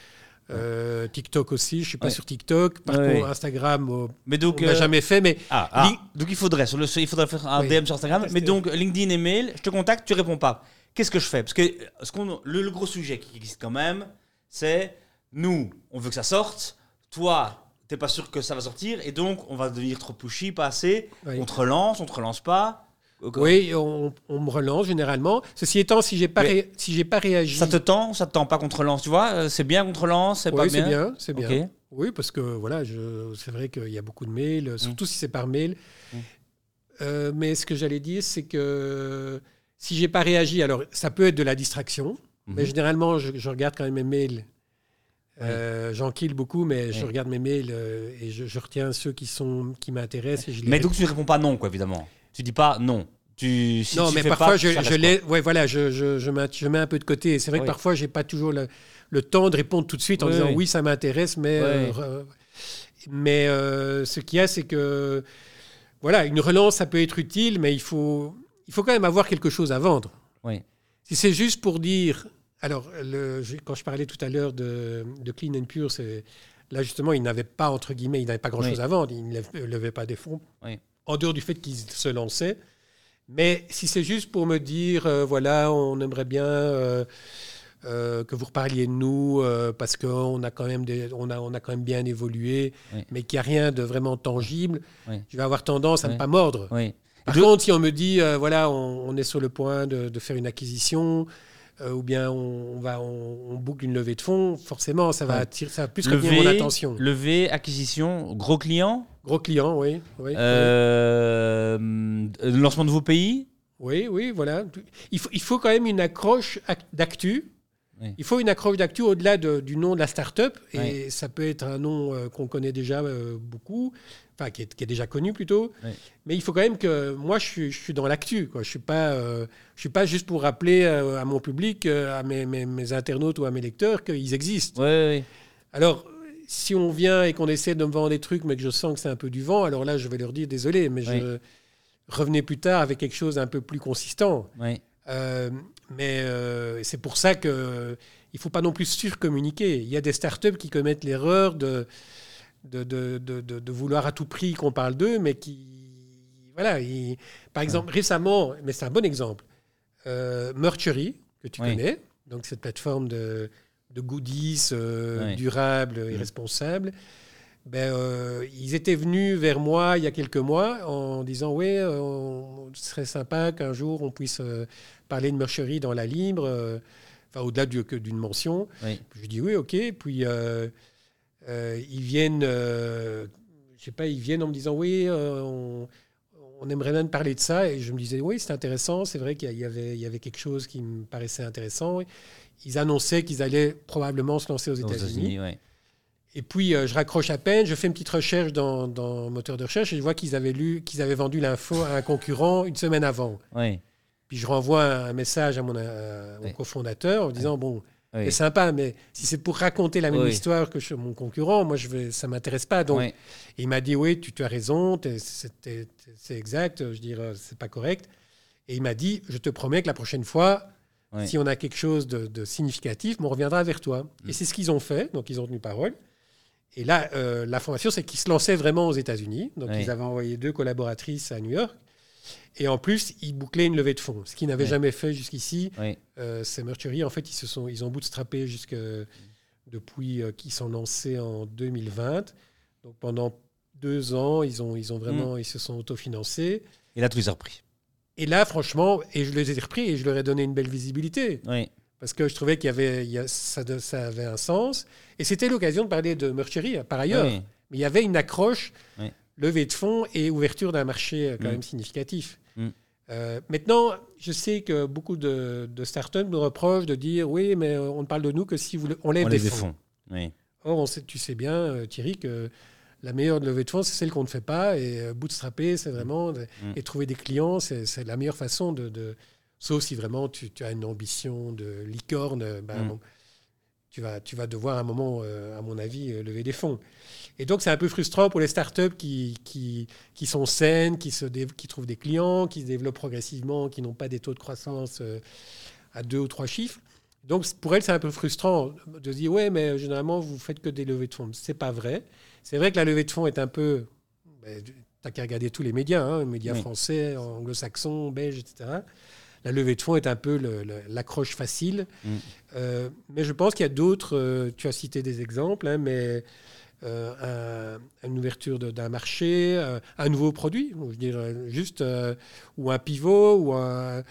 euh, TikTok aussi, je suis pas Ouais. sur TikTok. Par Ouais. contre, Instagram, oh, Mais donc, on euh, jamais fait, mais ah, ah, donc il faudrait, sur le, il faudrait faire un Oui. DM sur Instagram. Mais donc LinkedIn et mail, je te contacte, tu réponds pas. Qu'est-ce que je fais? Parce que ce le, le gros sujet qui existe quand même, c'est nous, on veut que ça sorte. Toi, t'es pas sûr que ça va sortir, et donc on va devenir trop pushy, pas assez. Oui. On te relance, on te relance pas. Oui, on, on me relance généralement. Ceci étant, si j'ai pas, Mais- ré- si j'ai pas réagi, Ça te tend, ça te tend pas qu'on te relance, tu vois Euh, C'est bien qu'on te relance, c'est oui, pas c'est bien. bien, c'est bien. Oui, parce que voilà, c'est vrai qu'il y a beaucoup de mails, surtout si c'est par mail. Mm. Euh, mais ce que j'allais dire, c'est que si j'ai pas réagi, alors ça peut être de la distraction. Mais Mhm. généralement, je, je regarde quand même mes mails. Euh, J'en kill beaucoup, mais je regarde mes mails et je, je retiens ceux qui, sont, qui m'intéressent. et je les Mais donc tu ne réponds pas non, quoi, évidemment. Tu dis pas non. Tu, si non, tu mais fais parfois, pas, je, je ouais, voilà, je, je, je, mets, je mets un peu de côté. Et C'est vrai Oui. que parfois, j'ai pas toujours le, le temps de répondre tout de suite en Oui, disant oui. oui, ça m'intéresse, mais, euh, mais euh, ce qu'il y a, c'est que voilà, une relance, ça peut être utile, mais il faut, il faut quand même avoir quelque chose à vendre. Oui. Si c'est juste pour dire, alors le, quand je parlais tout à l'heure de, de Clean and Pure, c'est là justement, il n'avait pas entre guillemets, il n'avait pas grand-chose Oui. à vendre, il ne levait pas des fonds, Oui. En dehors du fait qu'il se lançait. Mais si c'est juste pour me dire, euh, voilà, on aimerait bien euh, euh, que vous reparliez de nous parce qu'on a quand même des, on a, on a quand même bien évolué, Oui. mais qu'il n'y a rien de vraiment tangible, Oui. je vais avoir tendance à Oui. ne pas mordre. Par De- contre, si on me dit, voilà, on, on est sur le point de, de faire une acquisition, euh, ou bien on, on va, on, on boucle une levée de fonds, forcément, ça va, attirer, ça va plus retenir mon attention. levée, acquisition, gros client, Gros client, oui. Oui, euh, lancement de vos pays? oui, oui, voilà. Il faut, il faut quand même une accroche ac- d'actu. Oui. Il faut une accroche d'actu au-delà de- du nom de la start-up. Et Oui. ça peut être un nom euh, qu'on connaît déjà euh, beaucoup, enfin qui est, qui est déjà connu plutôt. Oui. Mais il faut quand même que moi, je suis, je suis dans l'actu. Je suis pas, euh, je suis pas juste pour rappeler à mon public, à mes, mes- mes internautes ou à mes lecteurs qu'ils existent. Oui, oui. Alors, si on vient et qu'on essaie de me vendre des trucs, mais que je sens que c'est un peu du vent, alors là, je vais leur dire désolé, mais je revenez plus tard avec quelque chose d'un peu plus consistant. oui. Euh, mais euh, c'est pour ça que il faut pas non plus surcommuniquer. Il y a des startups qui commettent l'erreur de de, de, de, de- de vouloir à tout prix qu'on parle d'eux, mais qui voilà. ils- par exemple, récemment, mais c'est un bon exemple, euh, Merchery que tu Oui. connais, donc cette plateforme de de goodies euh, durables et Mm. responsables. Ben, euh, ils étaient venus vers moi il y a quelques mois en disant oui, euh, ce serait sympa qu'un jour on puisse euh, parler de mercherie dans la libre, enfin au-delà du- d'une mention. Oui. Puis je dis oui, ok. Puis ils viennent, je sais pas, ils viennent en me disant oui, on, on aimerait bien parler de ça. Et je me disais oui, c'est intéressant. C'est vrai qu'il y avait quelque chose qui me paraissait intéressant. Ils annonçaient qu'ils allaient probablement se lancer aux États-Unis. Et puis, euh, je raccroche à peine, je fais une petite recherche dans, dans moteur de recherche et je vois qu'ils avaient lu, qu'ils avaient vendu l'info à un concurrent une semaine avant. Puis je renvoie un message à mon euh, au cofondateur en disant bon, c'est sympa, mais si c'est pour raconter la même histoire que mon concurrent, moi je vais, ça m'intéresse pas. Donc, il m'a dit oui, tu, tu as raison, c'est exact. Je dirais c'est pas correct. Et il m'a dit je te promets que la prochaine fois, Oui. si on a quelque chose de, de significatif, on reviendra vers toi. Mm. Et c'est ce qu'ils ont fait. Donc ils ont tenu parole. Et là, euh, l'information, c'est qu'ils se lançaient vraiment aux États-Unis. Donc, Oui. ils avaient envoyé deux collaboratrices à New York. Et en plus, ils bouclaient une levée de fonds, ce qu'ils n'avaient Oui. jamais fait jusqu'ici. Oui. Euh, ces Mercury, en fait, ils, se sont, ils ont bootstrappé jusque depuis euh, qu'ils sont lancés en 2020. Donc, pendant deux ans, ils, ont, ils, ont vraiment, ils se sont autofinancés. Et là, tu les repris. Et là, franchement, et je les ai repris et je leur ai donné une belle visibilité. Oui. Parce que je trouvais qu'il y avait, il y a- ça, de- ça avait un sens. Et c'était l'occasion de parler de Mercury, par ailleurs. Oui. Mais il y avait une accroche, Oui. levée de fonds et ouverture d'un marché euh, quand Mm. même significatif. Mm. Euh, maintenant, je sais que beaucoup de, de startups nous reprochent de dire oui, mais on ne parle de nous que si vous le- on lève On des fonds. fonds. Oui. Or, on sait, tu sais bien, euh, Thierry, que la meilleure levée de fonds, c'est celle qu'on ne fait pas. Et euh, bootstrapper, c'est vraiment. Mm. Et trouver des clients, c'est la meilleure façon de. de- sauf si vraiment tu, tu as une ambition de licorne, euh, ben, Mm. bon, tu, vas, tu vas devoir à un moment, euh, à mon avis, euh, lever des fonds. Et donc, c'est un peu frustrant pour les startups qui, qui, qui sont saines, qui, se qui trouvent des clients, qui se développent progressivement, qui n'ont pas des taux de croissance euh, à deux ou trois chiffres. Donc, pour elles, c'est un peu frustrant de se dire Ouais, mais généralement, vous faites que des levées de fonds. C'est pas vrai. C'est vrai que la levée de fonds est un peu. Ben, tu n'as qu'à regarder tous les médias, hein, médias Oui. français, anglo-saxons, belges, etc. La levée de fonds est un peu l'accroche facile. Mm. Euh, mais je pense qu'il y a d'autres. euh, tu as cité des exemples, hein, mais euh, un- une ouverture d'un marché, euh, un nouveau produit, ou je dirais juste, euh, ou un pivot, ou un.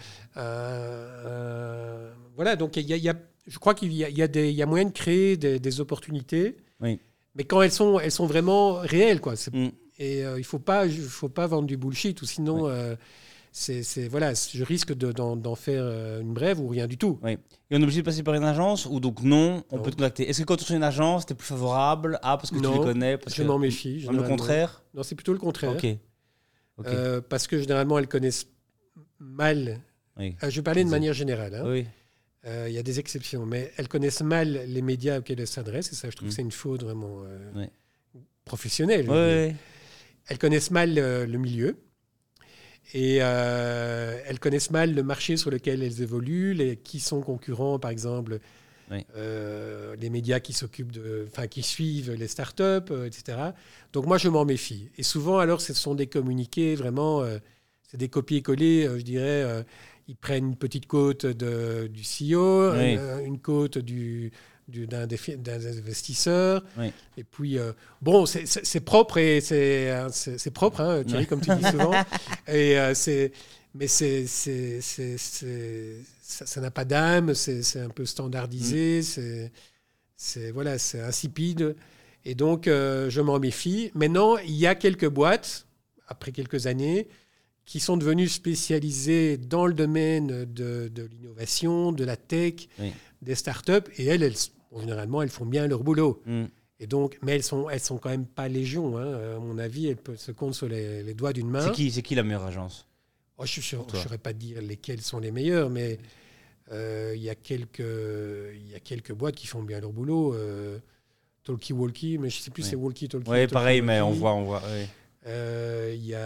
voilà, donc y a, y a- je crois qu'il y a, y a des- il y a moyen de créer des, des opportunités, Oui. Mais quand elles sont, elles sont vraiment réelles, quoi. Mm. Et euh, il faut pas, faut pas vendre du bullshit, ou sinon. Oui. euh, c'est, voilà, je risque de- d'en, faire euh, une brève ou rien du tout. Et on est obligé de passer par une agence ou donc non, on Non. peut te contacter. Est-ce que quand tu es une agence, tu es plus favorable à parce que tu les connais parce Je m'en méfie. Même le contraire Non, c'est plutôt le contraire. Ok. Ok. Euh, parce que généralement, elles connaissent mal. oui. je vais parler de manière générale. hein. Oui. Euh, Il y a des exceptions, mais elles connaissent mal les médias auxquels elles s'adressent. Et ça, je trouve Mm. que c'est une faute vraiment euh, Ouais. professionnelle. Ouais. Elles connaissent mal euh, le milieu. Et euh, elles connaissent mal le marché sur lequel elles évoluent, les, qui sont concurrents, par exemple, Oui. euh, les médias qui s'occupent de, enfin, qui suivent les startups, euh, etc. Donc moi, je m'en méfie. Et souvent, alors, ce sont des communiqués vraiment, euh, c'est des copier-coller, euh, je dirais. Euh, ils prennent une petite côte de, du CEO, Oui. une, une côte du, du- d'un d'un investisseur. Oui. Et puis, euh, bon, c'est- propre et c'est euh, c'est c'est propre, hein, Thierry, Ouais. comme tu dis souvent. et euh, c'est, mais c'est, ça n'a pas d'âme, c'est un peu Mm. standardisé, c'est, c'est voilà, c'est insipide. Et donc, euh, je m'en méfie. Maintenant, il y a quelques boîtes, après quelques années, qui sont devenues spécialisées dans le domaine de, de l'innovation, de la tech, Oui. des startups. Et elles, elles, bon, généralement, elles font bien leur boulot. Mm. Et donc, mais elles sont, elles sont quand même pas légion. Hein. À mon avis, elles peuvent se comptent sur les, les doigts d'une main. C'est qui, c'est qui la meilleure agence? Oh, je ne saurais pas dire lesquelles sont les meilleures, mais euh, il y, a quelques- y a quelques boîtes qui font bien leur boulot. Euh, Talkie Walkie, mais je ne sais plus Oui. c'est Walkie Talkie. Oui, Talkie pareil, mais on voit, on voit. Euh, Il y a,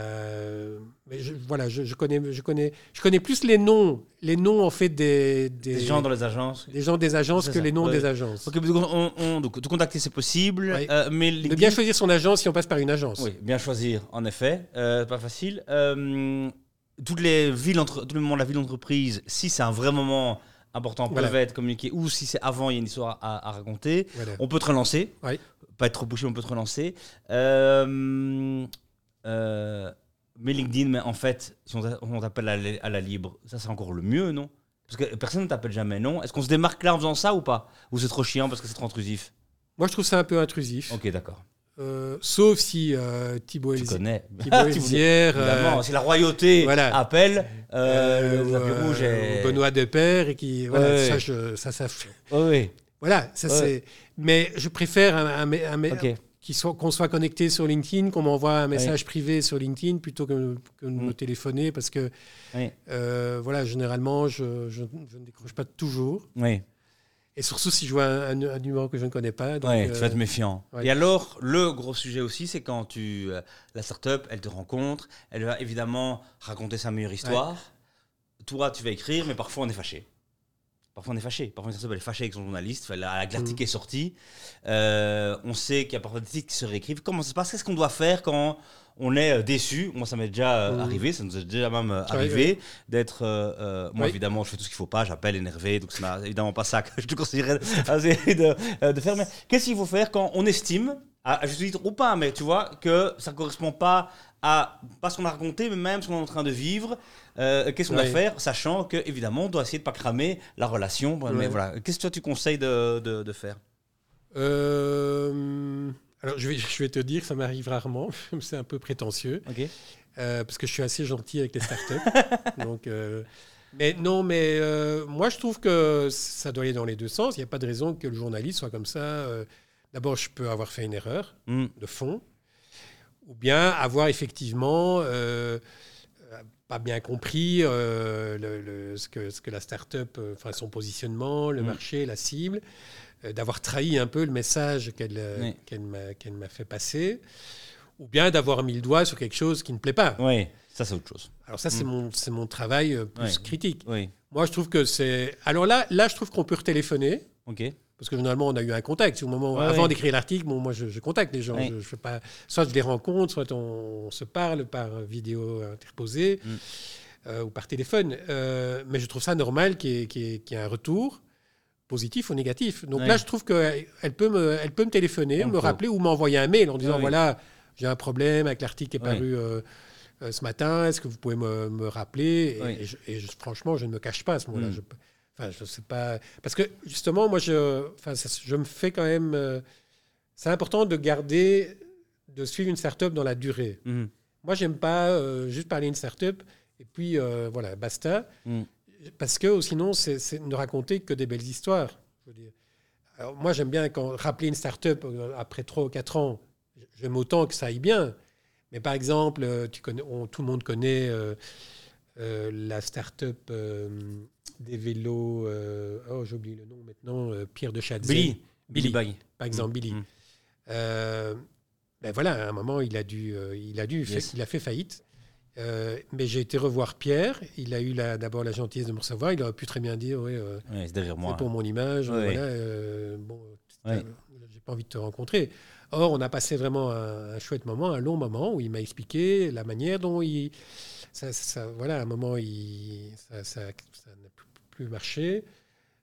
mais je, voilà, je, je connais, je connais, je connais plus les noms, les noms en fait des, des, Des gens dans les agences. des gens des agences que ça, les noms ouais. des agences. Ok, donc, on, on- donc te contacter c'est possible, euh, mais De bien choisir son agence si on passe par une agence. Oui, bien choisir, en effet, euh, pas facile. Euh, toutes les villes, entre, tous les moments de la ville d'entreprise, si c'est un vrai moment important, peuvent Voilà. être communiqués, ou si c'est avant, il y a une histoire à, à raconter. Voilà. On peut te relancer. Pas être trop poussé, on peut te relancer. Euh, euh, mais LinkedIn, mais en fait, si on t'a- on t'appelle à, la- à la libre, ça c'est encore le mieux, non? Parce que personne ne t'appelle jamais, non? Est-ce qu'on se démarque là en faisant ça ou pas? Ou c'est trop chiant parce que c'est trop intrusif? Moi, je trouve ça un peu intrusif. Ok, d'accord. Euh, sauf si euh, Thibaut Tu connais. Thibaut Elzière, euh, si la royauté voilà. appelle, euh, le rouge ou Benoît Depère et qui voilà Ouais, ça je- ça ça Oui, oui. voilà ça Ouais. c'est mais je préfère un, un- un-. Soit- qu'on soit connecté sur LinkedIn qu'on m'envoie un message privé sur LinkedIn plutôt que, que de me Mm. téléphoner parce que Oui. euh, voilà généralement je, je, je ne décroche pas toujours Oui. et surtout si je vois un, un- un numéro que je ne connais pas donc, Ouais, euh, tu vas être méfiant. ouais. Et alors, le gros sujet aussi, c'est quand tu, euh, la startup, elle te rencontre, elle va évidemment raconter sa meilleure histoire. Toi, tu vas écrire, mais parfois on est fâché. Parfois on est fâché. Parfois startup elle est fâchée avec son journaliste. La- L'article Mhm. est sorti. Euh, on sait qu'il y a parfois des titres qui se réécrivent. Comment ça se passe? Qu'est-ce qu'on doit faire quand on est euh, déçu? Moi, ça m'est déjà euh, Mhm. arrivé. Ça nous est déjà même euh, arrivé d'être. euh, moi, Oui. évidemment, je fais tout ce qu'il faut pas. J'appelle énervé. Donc, c'est n'a évidemment pas ça que je te conseillerais de, de faire. Mais qu'est-ce qu'il faut faire quand on estime, à, à juste titre ou pas, mais tu vois, que ça correspond pas à pas ce qu'on a raconté, mais même ce qu'on est en train de vivre. Euh, qu'est-ce qu'on doit Ouais. faire, sachant que évidemment, on doit essayer de pas cramer la relation. Mais voilà, qu'est-ce que toi tu conseilles de, de, de faire? Euh, alors je vais, je vais te dire ça m'arrive rarement c'est un peu prétentieux. Euh, parce que je suis assez gentil avec les startups. donc, mais non, mais moi je trouve que ça doit aller dans les deux sens. Il n'y a pas de raison que le journaliste soit comme ça. D'abord, je peux avoir fait une erreur Hmm. de fond, ou bien avoir effectivement euh, pas bien compris euh, le- le- ce, que, ce que la startup, euh, enfin son positionnement, le Mm. marché, la cible, euh, d'avoir trahi un peu le message qu'elle Oui. qu'elle m'a fait passer, ou bien d'avoir mis le doigt sur quelque chose qui ne plaît pas. Oui, ça c'est autre chose. Alors ça, c'est Mm. mon, travail plus critique. Oui, Moi, je trouve que c'est... Alors là, là, je trouve qu'on peut retéléphoner. ok. Parce que généralement, on a eu un contact. Au moment, Ouais, avant ouais. d'écrire l'article, bon, moi, je, je contacte les gens. Ouais. Je, je fais pas, soit je les rencontre, soit on, se parle par vidéo interposée Mm. euh, ou par téléphone. Euh, mais je trouve ça normal qu'il y, ait- qu'il y ait- qu'il y ait un retour, positif ou négatif. Donc là, je trouve qu'elle peut, me, elle peut me téléphoner, On me peut. rappeler ou m'envoyer un mail en disant oui. voilà, j'ai un problème avec l'article qui est paru. euh, ce matin, est-ce que vous pouvez me, me rappeler? Et, Oui. et je- et je- franchement, je ne me cache pas à ce moment-là. Mm. Je, enfin, je sais pas. Parce que justement, moi, je, enfin, ça- je me fais quand même. euh, c'est important de garder, de suivre une start-up dans la durée. Mhm. Moi, j'aime pas euh, juste parler d'une start-up Et puis, euh, voilà, basta. Mm. Parce que sinon, c'est ne raconter que des belles histoires. Je veux dire. Alors, moi, j'aime bien quand, rappeler une start-up après 3 ou 4 ans. J'aime autant que ça aille bien. Mais par exemple, tu connais, on- tout le monde connaît la start-up des vélos. euh, oh, j'oublie le nom maintenant. euh, Pierre de Chadzé. Billy. Billy Billy, par exemple, Billy. Mm. Euh, ben voilà, à un moment, il a dû, euh, il a dû, Yes. fait- il a fait faillite. Mais j'ai été revoir Pierre. Il a eu d'abord la gentillesse de me recevoir. Il aurait pu très bien dire, oui, Ouais, c'est derrière moi. pour mon image. Ouais. Voilà, bon, Ouais. j'ai pas envie de te rencontrer. Or, on a passé vraiment un, un chouette moment, un long moment où il m'a expliqué la manière dont il, ça, ça- voilà, à un moment, il, ça, ça- ça n'a plus, marché.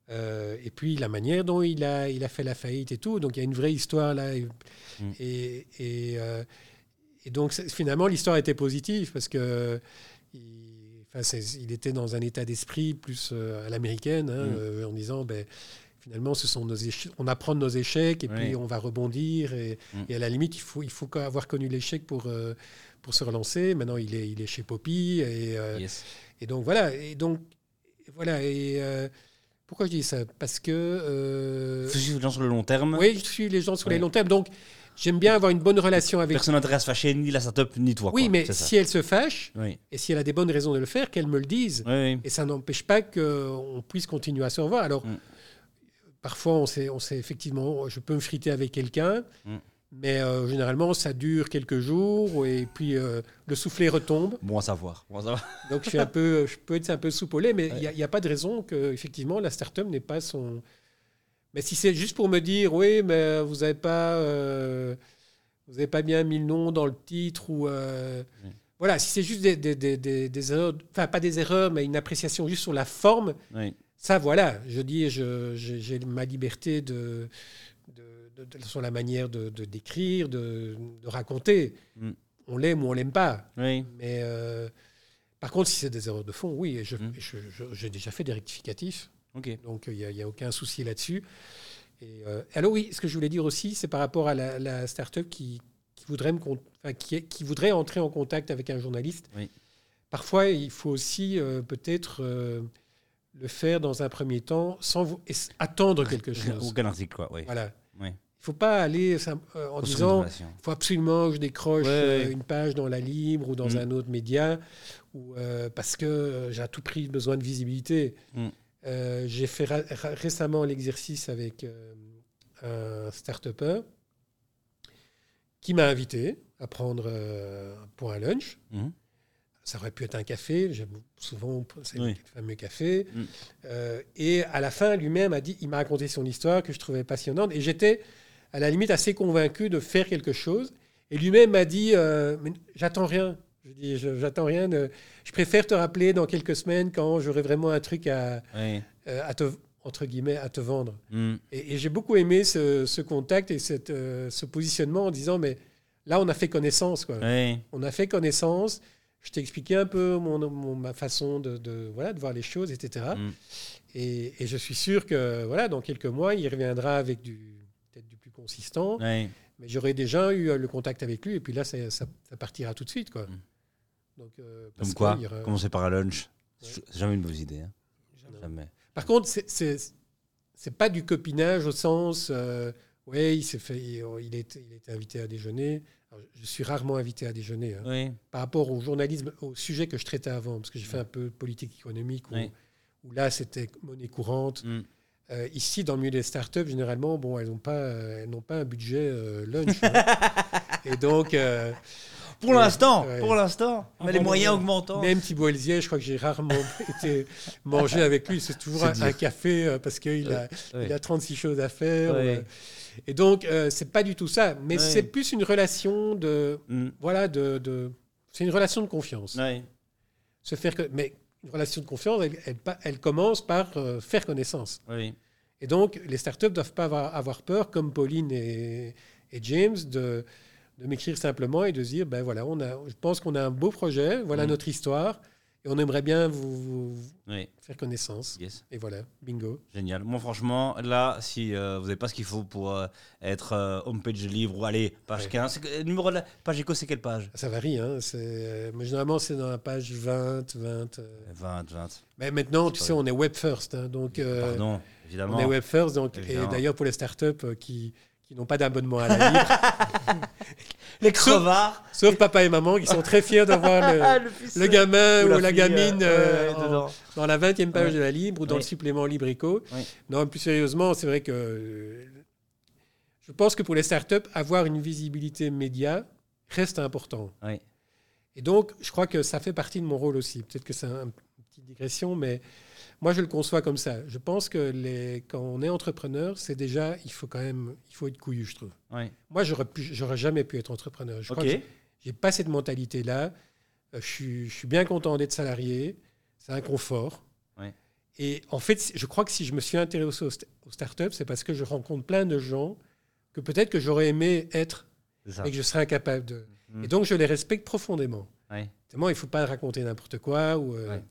Euh, et puis la manière dont il a, il a fait la faillite et tout. Donc il y a une vraie histoire là. Et, Mm. et, et, euh, et donc finalement l'histoire était positive parce que il, enfin, il était dans un état d'esprit plus euh, à l'américaine hein, Mm. en disant ben, finalement ce sont nos on apprend de nos échecs et Oui. puis on va rebondir et, Mm. et à la limite il faut, il faut avoir connu l'échec pour, euh, pour se relancer. Maintenant il est, il est chez Poppy et, euh, Yes. et donc voilà. Et donc voilà. Et euh, pourquoi je dis ça? Parce que euh, Faut suivre les gens sur le long terme. oui, je suis les gens sur les Ouais. longs termes. Donc j'aime bien avoir une bonne relation avec. Personne n'intéresse à se fâcher, ni la startup, ni toi. oui, quoi. mais si elle se fâche Oui. et si elle a des bonnes raisons de le faire, qu'elle me le dise. Oui. Et ça n'empêche pas qu'on puisse continuer à se revoir. Alors, Mm. parfois, on sait, on sait effectivement, je peux me friter avec quelqu'un, Mm. Mais euh, généralement, ça dure quelques jours et puis euh, le soufflet retombe. Bon à savoir. Bon à savoir. Donc, je, suis un peu, je peux être un peu soupolé, mais il Ouais. n'y a, a pas de raison que, effectivement, la start-up n'ait pas son. Mais si c'est juste pour me dire, oui, mais vous n'avez pas, euh, vous avez pas bien mis le nom dans le titre ou. euh, Oui. Voilà, si c'est juste des, des, des, des- des erreurs, enfin pas des erreurs, mais une appréciation juste sur la forme, Oui. ça voilà, je dis, je- j'ai ma liberté de, de- de- la manière de d'écrire, de, raconter. Mm. On l'aime ou on l'aime pas. Oui. Mais euh, par contre, si c'est des erreurs de fond, oui, Mm. je- je- j'ai déjà fait des rectificatifs, donc il n'y a, aucun souci là-dessus. Et, euh, alors oui, ce que je voulais dire aussi, c'est par rapport à la, la start-up qui, qui voudrait me con- enfin, qui, est- qui voudrait entrer en contact avec un journaliste. Oui. Parfois, il faut aussi euh, peut-être euh, le faire dans un premier temps sans vous, attendre quelque chose. Aucun article, quoi. Oui. Voilà. Faut pas aller euh, en disant il faut absolument que je décroche Ouais, euh, une page dans la Libre ou dans Mm. un autre média, ou, euh, parce que j'ai à tout prix besoin de visibilité. Mm. J'ai fait récemment l'exercice avec un start-upper qui m'a invité à prendre pour un lunch. Mhm. Ça aurait pu être un café, j'aime souvent c'est Oui. le fameux café. Mm. Et à la fin, lui-même a dit, il m'a raconté son histoire que je trouvais passionnante. Et j'étais à la limite assez convaincu de faire quelque chose. Et lui-même m'a dit, euh, j'attends rien. Je dis, j'attends rien. de- Je préfère te rappeler dans quelques semaines quand j'aurai vraiment un truc à, Oui. euh, à te entre guillemets à te vendre. Mm. Et, et j'ai beaucoup aimé ce, ce contact et cette, euh, ce positionnement en disant mais là on a fait connaissance quoi. Oui. On a fait connaissance. Je t'ai expliqué un peu mon, mon- ma façon de, de, voilà, de voir les choses, etc. Mm. Et, et je suis sûr que voilà, dans quelques mois, il reviendra avec du consistant. Mais j'aurai déjà eu euh, le contact avec lui et puis là, ça, ça- ça partira tout de suite. Quoi. Mm. Donc, euh, parce Comme quoi, qu'il y aura- commencer par un lunch. Ouais. C'est jamais une mauvaise idée. hein. Jamais. Par contre, c'est- pas du copinage au sens, euh, ouais, il s'est fait, il, il est, il est invité à déjeuner. Alors, je suis rarement invité à déjeuner hein. Oui. par rapport au journalisme, au sujet que je traitais avant, parce que j'ai fait un peu politique économique où, Oui. où là c'était monnaie courante. Mm. Euh, ici, dans le milieu des startups, généralement, bon, elles n'ont pas, euh, elles n'ont pas un budget euh, lunch. hein. Et donc, euh, Pour l'instant, Ouais. pour l'instant. Mais les moyens augmentant. Même Thibault Elzier, je crois que j'ai rarement été manger avec lui. C'est toujours un, café parce qu'il a, Ouais. il a 36 choses à faire. Ouais. Et donc, euh, c'est pas du tout ça. Mais Ouais. c'est plus une relation de. Mm. Voilà, de. de- c'est une relation de confiance. Ouais. Se faire que, mais une relation de confiance, elle, elle, pa- elle commence par euh, faire connaissance. Oui. Et donc, les startups ne doivent pas avoir, avoir peur, comme Pauline et, et James, de, de m'écrire simplement et de dire ben voilà, on a, je pense qu'on a un beau projet, voilà Mm. notre histoire, Et on aimerait bien vous, vous Oui, faire connaissance. yes. Et voilà, bingo. Génial. Moi, franchement, là, si euh, vous n'avez pas ce qu'il faut pour euh, être euh, homepage libre, ou allez, page Ouais. 15, c'est que- numéro de la page éco, c'est quelle page? Ça varie, hein. euh, mais généralement c'est dans la page 20, 20. euh. 20, 20. Mais maintenant, tu sais, on est web first. hein, donc, euh, Pardon, on évidemment. est web first. Donc, et Évidemment. d'ailleurs, pour les startups euh, qui, qui n'ont pas d'abonnement à la libre, Les crevards sauf papa et maman qui sont très fiers d'avoir le, le gamin ou, la, fille, gamine euh, euh, ouais, en- dedans. dans la 20e page Ouais. de la libre ou dans Ouais. le supplément Librico. Non, plus sérieusement, c'est vrai que euh, je pense que pour les startups, avoir une visibilité média reste important. Et donc, je crois que ça fait partie de mon rôle aussi. Peut-être que c'est un- une petite digression, mais moi, je le conçois comme ça. Je pense que les, quand on est entrepreneur, c'est déjà, il faut quand même, il faut être couillu, je trouve. Ouais. Moi, j'aurais pu- j'aurais jamais pu être entrepreneur. Je crois Ok. que j'ai pas cette mentalité-là. Euh, Je suis, je suis bien content d'être salarié. C'est un confort. Ouais. Et en fait, je crois que si je me suis intéressé aux, st- aux startups, c'est parce que je rencontre plein de gens que peut-être que j'aurais aimé être, mais que je serais incapable de. Mm. Et donc, je les respecte profondément. Ouais. Il ne faut pas raconter n'importe quoi. Ou, euh, Ouais.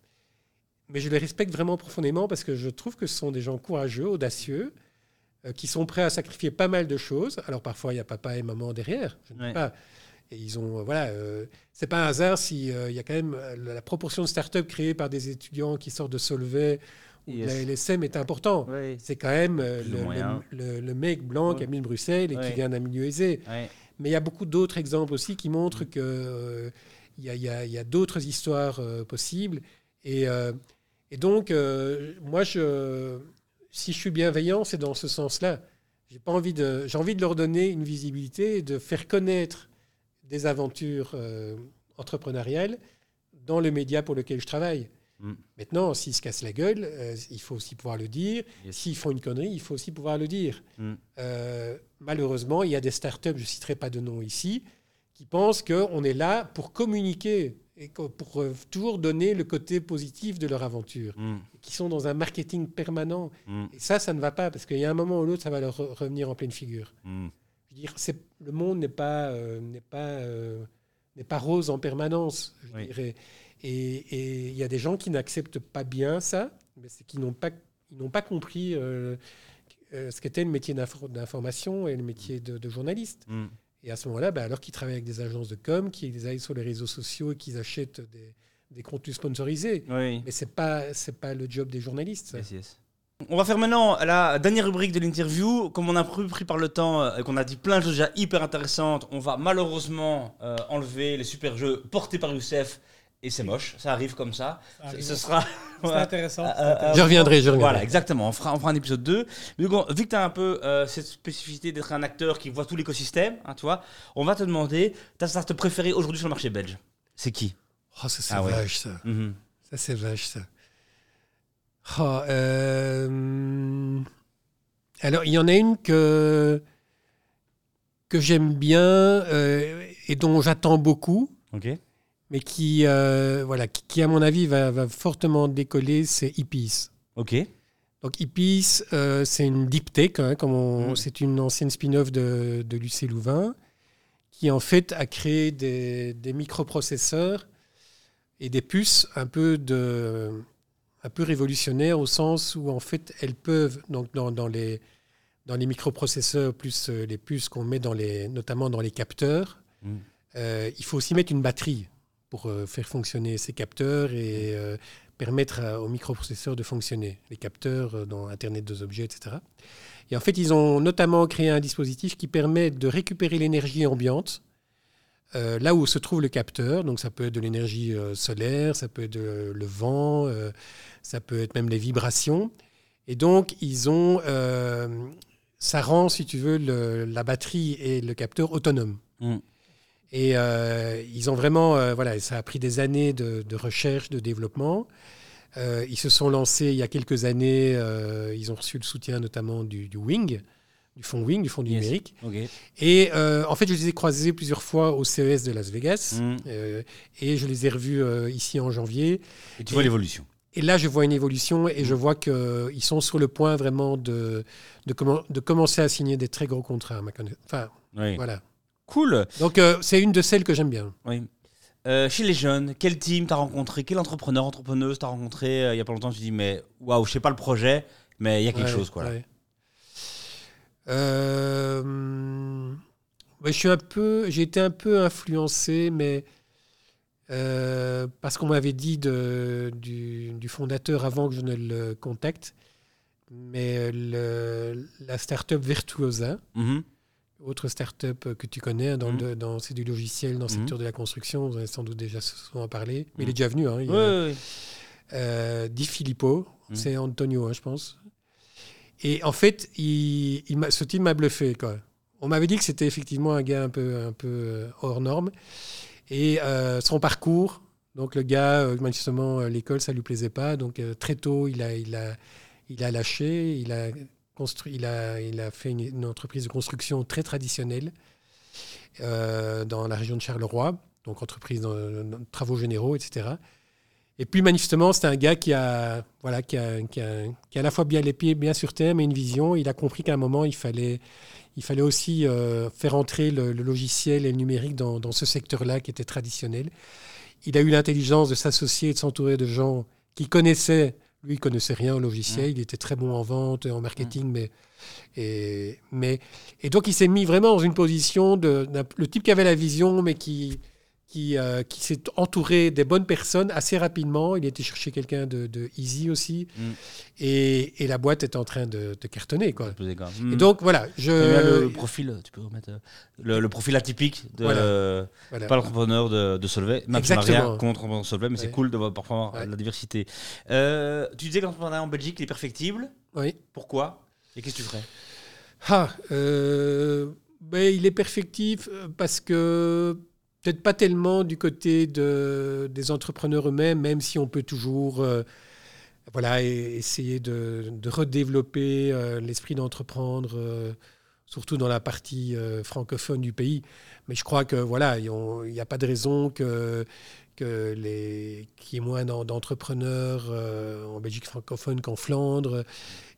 Mais je les respecte vraiment profondément parce que je trouve que ce sont des gens courageux, audacieux, euh, qui sont prêts à sacrifier pas mal de choses. Alors parfois, il y a papa et maman derrière. Je ne Ouais. sais pas. Et ils ont, euh, voilà, euh, c'est pas un hasard si euh, il y a quand même la proportion de startups créées par des étudiants qui sortent de Solvay ou de la. LSM est important. Ouais. C'est quand même le, le- le- le mec blanc qui Ouais. habite Bruxelles et qui vient d'un milieu aisé. Mais il y a beaucoup d'autres exemples aussi qui montrent Mm. que euh, il y a, y a- y a d'autres histoires possibles. Et, et donc, euh, moi, je, si je suis bienveillant, c'est dans ce sens-là. J'ai pas envie de, j'ai envie de leur donner une visibilité et de faire connaître des aventures euh, entrepreneuriales dans le média pour lequel je travaille. Mm. Maintenant, s'ils se cassent la gueule, euh, il faut aussi pouvoir le dire. Yes. S'ils font une connerie, il faut aussi pouvoir le dire. Mm. Euh, malheureusement, il y a des startups, je ne citerai pas de nom ici, qui pensent qu'on est là pour communiquer et pour euh, toujours donner le côté positif de leur aventure, Mm. qui sont dans un marketing permanent. Mm. Et ça, ça ne va pas, parce qu'il y a un moment ou l'autre, ça va leur re- revenir en pleine figure. Mm. Je veux dire, le monde n'est pas, euh, n'est pas, euh, n'est pas rose en permanence. je Oui. dirais. Et il y a des gens qui n'acceptent pas bien ça, mais c'est qu'ils n'ont pas, ils n'ont pas compris euh, ce qu'était le métier d'infor- d'information et le métier de, de journaliste. Et à ce moment-là, bah, alors qu'ils travaillent avec des agences de com, qu'ils aillent sur les réseaux sociaux et qu'ils achètent des, des contenus sponsorisés. Oui. Mais c'est pas, c'est pas le job des journalistes. ça. Yes, yes. On va faire maintenant la dernière rubrique de l'interview. Comme on a pris pris par le temps euh, et qu'on a dit plein de choses déjà hyper intéressantes, on va malheureusement euh, enlever les super jeux portés par Youssef. Et c'est moche, ça arrive comme ça. Ça Ce- arrive. Ce sera. Voilà. intéressant. Euh, intéressant. Je reviendrai, je reviendrai. Voilà, exactement. On fera, on fera un épisode 2. Mais bon, vu que tu as un peu euh, cette spécificité d'être un acteur qui voit tout l'écosystème, hein, tu vois, on va te demander ta startup préférée aujourd'hui sur le marché belge. C'est qui? Oh, ça, c'est Ah ouais. vache, ça. Mhm. Ça, c'est vache, ça. Oh, euh, Alors, il y en a une que, que j'aime bien euh, et dont j'attends beaucoup, Ok. Mais qui, euh, voilà, qui, qui, à mon avis, va, va fortement décoller, c'est Hippies. Ok. Donc, Hippies, euh, c'est une deep tech, hein, comme on- Mm. c'est une ancienne spin-off de, de Lucé Louvain, qui en fait a créé des, des microprocesseurs et des puces un peu, de, un peu révolutionnaires au sens où en fait elles peuvent, donc dans, dans les, dans les microprocesseurs plus euh, les puces qu'on met dans les, notamment dans les capteurs, Mm. euh, il faut aussi mettre une batterie pour euh, faire fonctionner ces capteurs et euh, permettre à- aux microprocesseurs de fonctionner, les capteurs euh, dans Internet des objets, etc. Et en fait, ils ont notamment créé un dispositif qui permet de récupérer l'énergie ambiante euh, là où se trouve le capteur. Donc ça peut être de l'énergie euh, solaire, ça peut être de- le vent, euh, ça peut être même les vibrations. Et donc, ils ont, euh, ça rend, si tu veux, le- la batterie et le capteur autonomes. Mm. Et euh, ils ont vraiment, euh, voilà, ça a pris des années de, de recherche, de développement. Euh, ils se sont lancés il y a quelques années, ils ont reçu le soutien notamment du, du Wing, du fonds Wing, du fonds du Yes. numérique. Et euh, en fait, je les ai croisés plusieurs fois au CES de Las Vegas. Mm. Euh, et je les ai revus euh, ici en janvier. Et tu vois l'évolution. Et là, je vois une évolution et je Mm. vois qu'ils sont sur le point vraiment de, de, commen- de commencer à signer des très gros contrats. Enfin, Oui. voilà. Cool. Donc, euh, c'est une de celles que j'aime bien. Oui. Euh, chez les jeunes, quel team t'as rencontré? Quel entrepreneur, entrepreneuse t'as rencontré euh, il y a pas longtemps? Tu dis, mais waouh, je sais pas le projet, mais il y a quelque Ouais, chose. Quoi, là. ouais. Ouais, je suis un peu, j'ai été un peu influencé, mais parce qu'on m'avait dit de, du, du fondateur avant que je ne le contacte, mais le, la startup Virtuosa, Mhm. Autre start-up que tu connais, hein, dans, le- dans- c'est du logiciel dans le Mhm. secteur de la construction, vous en avez sans doute déjà souvent parlé, mais il Mhm. est déjà venu. Hein, il ouais, ouais. euh, Di Filippo, c'est Antonio, hein, je pense. Et en fait, il, ce type m'a bluffé. Quoi. On m'avait dit que c'était effectivement un gars un peu, un peu euh, hors norme. Et euh, son parcours, donc le gars, manifestement, l'école, ça lui plaisait pas. Donc très tôt, il a, il, a, il a lâché, il a, il a, fait une, entreprise de construction très traditionnelle euh, dans la région de Charleroi, donc entreprise dans, dans travaux généraux, etc. Et puis manifestement, c'est un gars qui a, voilà, qui a, à la fois bien les pieds bien sur terre, mais une vision. Il a compris qu'à un moment, il fallait, il fallait aussi euh, faire entrer le, le logiciel et le numérique dans, dans ce secteur-là qui était traditionnel. Il a eu l'intelligence de s'associer et de s'entourer de gens qui connaissaient. Lui, il connaissait rien au logiciel. Il était très bon en vente, en marketing, mais et, mais et donc il s'est mis vraiment dans une position de d'un- le type qui avait la vision, mais qui qui, euh, qui s'est entouré des bonnes personnes assez rapidement. Il était chercher quelqu'un de, de easy aussi, Mm. et, et la boîte est en train de, de cartonner quoi. Et Mhm. donc voilà, je le, profil, tu peux remettre euh, le, le profil atypique de Voilà. euh, voilà. pas l'entrepreneur de, de Solvay. Même contre l'entrepreneur Solvay, mais c'est cool de voir parfois Ouais. la diversité. Euh, tu disais que l'entrepreneuriat en Belgique il est perfectible. Oui. Pourquoi? Et qu'est-ce que tu ferais? Ah, ben, il est perfectif parce que peut-être pas tellement du côté de, des entrepreneurs eux-mêmes, même si on peut toujours euh, voilà, essayer de, redévelopper euh, l'esprit d'entreprendre, euh, surtout dans la partie francophone du pays. Mais je crois que voilà, il n'y a pas de raison que les qu'il y ait moins d'en- d'entrepreneurs en Belgique francophone qu'en Flandre.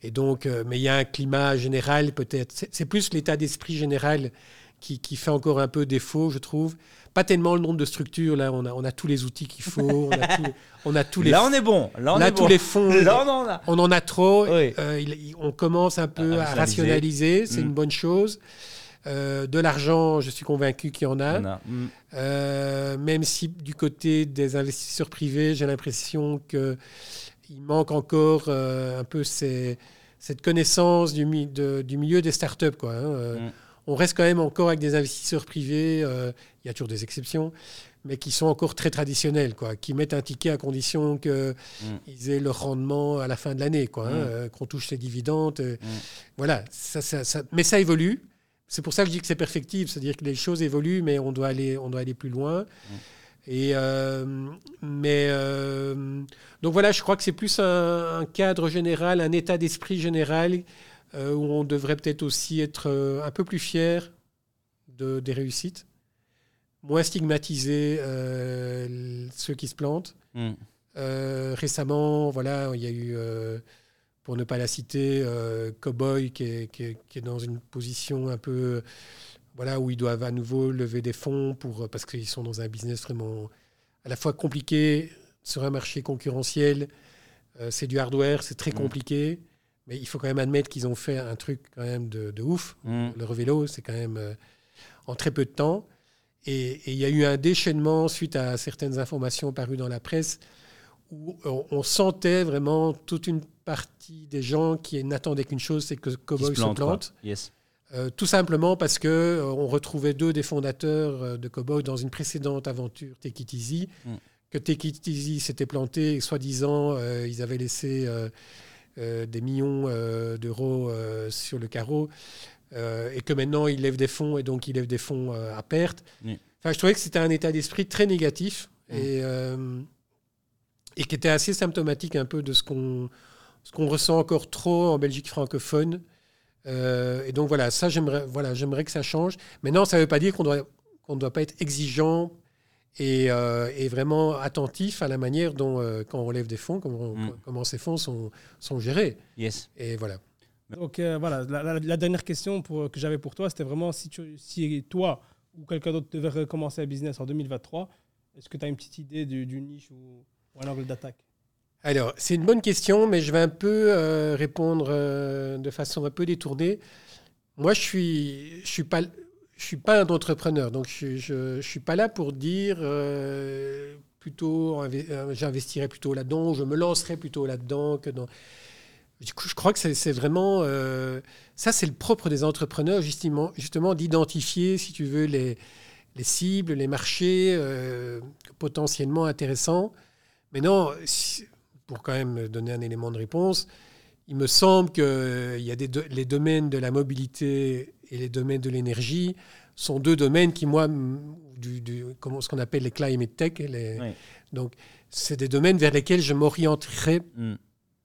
Et donc, mais il y a un climat général peut-être. C'est plus l'état d'esprit général qui fait encore un peu défaut, je trouve. Pas tellement le nombre de structures. Là, on a, on a tous les outils qu'il faut. On a, tous- on a tous les, Là, on est bon. Là, on là, est tous bon. les fonds. Là, on en a. On en a trop. Oui. Euh, il- on commence un peu À à, rationaliser. C'est Mm. une bonne chose. Euh, de l'argent, je suis convaincu qu'il y en a. Mhm. Euh, même si du côté des investisseurs privés, j'ai l'impression que il manque encore un peu ces- cette connaissance du, mi- de- du milieu des startups. Quoi, hein. Mm. On reste quand même encore avec des investisseurs privés, euh, il y a toujours des exceptions, mais qui sont encore très traditionnels, quoi, qui mettent un ticket à condition qu'ils Mm. aient leur rendement à la fin de l'année, quoi, hein, Mm. euh, qu'on touche les dividendes. euh, Mm. Voilà, ça, ça- ça- mais ça évolue. C'est pour ça que je dis que c'est perfectible, c'est-à-dire que les choses évoluent, mais on doit aller, on doit aller plus loin. Et euh, mais euh, donc voilà, je crois que c'est plus un, un cadre général, un état d'esprit général euh, où on devrait peut-être aussi être euh, un peu plus fier de, des réussites, moins stigmatiser euh, ceux qui se plantent. Euh, récemment, voilà, il y a eu, pour ne pas la citer, Cowboy qui est, qui, est, qui est dans une position un peu, voilà, où ils doivent à nouveau lever des fonds pour parce qu'ils sont dans un business vraiment à la fois compliqué sur un marché concurrentiel. Euh, c'est du hardware, c'est très Mm. compliqué, mais il faut quand même admettre qu'ils ont fait un truc quand même de, de ouf. Mhm. Le revélo, c'est quand même euh, en très peu de temps. Et il y a eu un déchaînement suite à certaines informations parues dans la presse où on, on sentait vraiment toute une partie des gens qui n'attendaient qu'une chose, c'est que Cowboy se plante. Yes. Euh, tout simplement parce que euh, on retrouvait deux des fondateurs de Cowboy dans une précédente aventure Take It Easy, Mm. que Take It Easy s'était planté et soi-disant ils avaient laissé des millions euh, d'euros euh, sur le carreau euh, et que maintenant ils lèvent des fonds et donc ils lèvent des fonds euh, à perte. Enfin, je trouvais que c'était un état d'esprit très négatif et, euh, et qui était assez symptomatique un peu de ce qu'on ce qu'on ressent encore trop en Belgique francophone. Euh, et donc voilà, ça j'aimerais voilà, j'aimerais que ça change. Maintenant, ça ne veut pas dire qu'on doit qu'on ne doit pas être exigeant et, euh, et vraiment attentif à la manière dont euh, quand on lève des fonds, comment, Mm. comment ces fonds sont, sont gérés. Yes. Et voilà. Donc euh, voilà, la, la- la dernière question pour- que j'avais pour toi, c'était vraiment si, tu, si toi ou quelqu'un d'autre devait recommencer un business en 2023, Est-ce que tu as une petite idée du, du niche ou, ou un angle d'attaque? Alors, c'est une bonne question, mais je vais un peu euh, répondre euh, de façon un peu détournée. Moi, je suis, je suis pas, je suis pas un entrepreneur, donc je, je, suis pas là pour dire euh, plutôt, euh, j'investirais plutôt là-dedans, je me lancerais plutôt là-dedans que dans. Je crois que c'est vraiment euh, ça, c'est le propre des entrepreneurs justement, d'identifier, si tu veux, les, les cibles, les marchés euh, potentiellement intéressants. Mais non, pour quand même donner un élément de réponse, il me semble que il y a des do- les domaines de la mobilité et les domaines de l'énergie sont deux domaines qui, moi, du, du- comment, ce qu'on appelle les climate tech, les- Oui. donc c'est des domaines vers lesquels je m'orienterai Mm.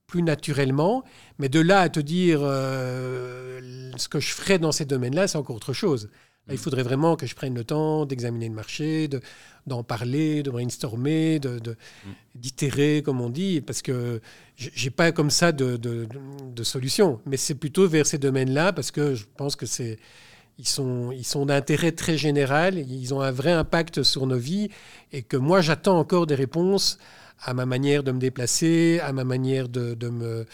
plus naturellement. Mais de là à te dire euh, ce que je ferais dans ces domaines-là, c'est encore autre chose. Là, il faudrait vraiment que je prenne le temps d'examiner le marché, de- d'en parler, de brainstormer, de- de- d'itérer, comme on dit, parce que j'ai pas comme ça de, de, de solution. Mais c'est plutôt vers ces domaines-là, parce que je pense que c'est ils sont, ils sont d'intérêt très général, ils ont un vrai impact sur nos vies, et que moi j'attends encore des réponses à ma manière de me déplacer, à ma manière de, de me,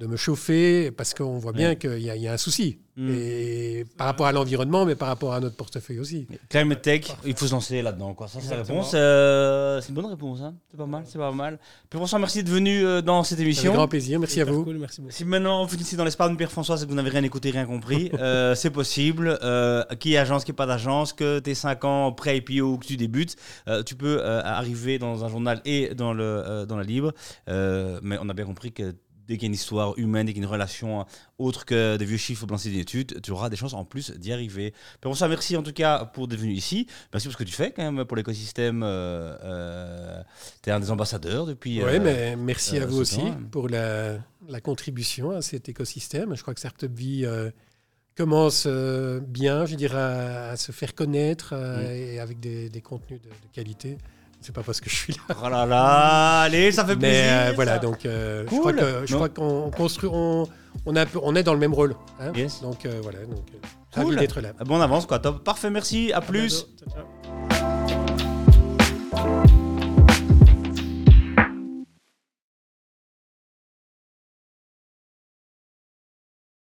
de me chauffer, parce qu'on voit bien Ouais. qu'il y, a- il y a un souci. Mm. Et par rapport à l'environnement, mais par rapport à notre portefeuille aussi. Climate Tech, il faut se lancer là-dedans. Quoi. Ça, c'est la réponse. Euh, c'est une bonne réponse. Hein. C'est pas mal. C'est pas mal. Pierre-François, merci d'être venu euh, dans cette Avec émission. grand plaisir, merci à vous. Cool, merci beaucoup. Si maintenant vous finissez dans l'espace de Pierre-François, c'est que vous n'avez rien écouté, rien compris. euh, c'est possible. Euh, qui est agence, qui n'est pas d'agence, que tu es 5 ans pré-IPO ou que tu débutes, euh, tu peux euh, arriver dans un journal et dans, le, euh, dans la libre. Euh, mais on a bien compris que dès qu'il y a une histoire humaine, dès qu'il y a une relation autre que des vieux chiffres blanchis d'une étude, tu auras des chances en plus d'y arriver. Pierre-François, merci en tout cas pour d'être venu ici. Merci pour ce que tu fais quand même pour l'écosystème. Euh, euh, tu es un des ambassadeurs depuis. Oui, euh, mais merci euh, à vous aussi temps, pour la, la contribution à cet écosystème. Je crois que Startup Vie euh, commence euh, bien, je dirais, à, à se faire connaître euh, Mm. et avec des, des contenus de, de qualité. C'est pas parce que je suis là. Oh là là, allez, ça fait Mais plaisir. euh, voilà, ça. donc euh, je Cool. crois que je Non. crois qu'on construit, on, on, a on est dans le même rôle. hein. Yes. Donc euh, voilà, donc euh, Cool. ravi d'être là. Bon, on avance quoi, top. Parfait, merci, à plus. Bientôt. Ciao, ciao.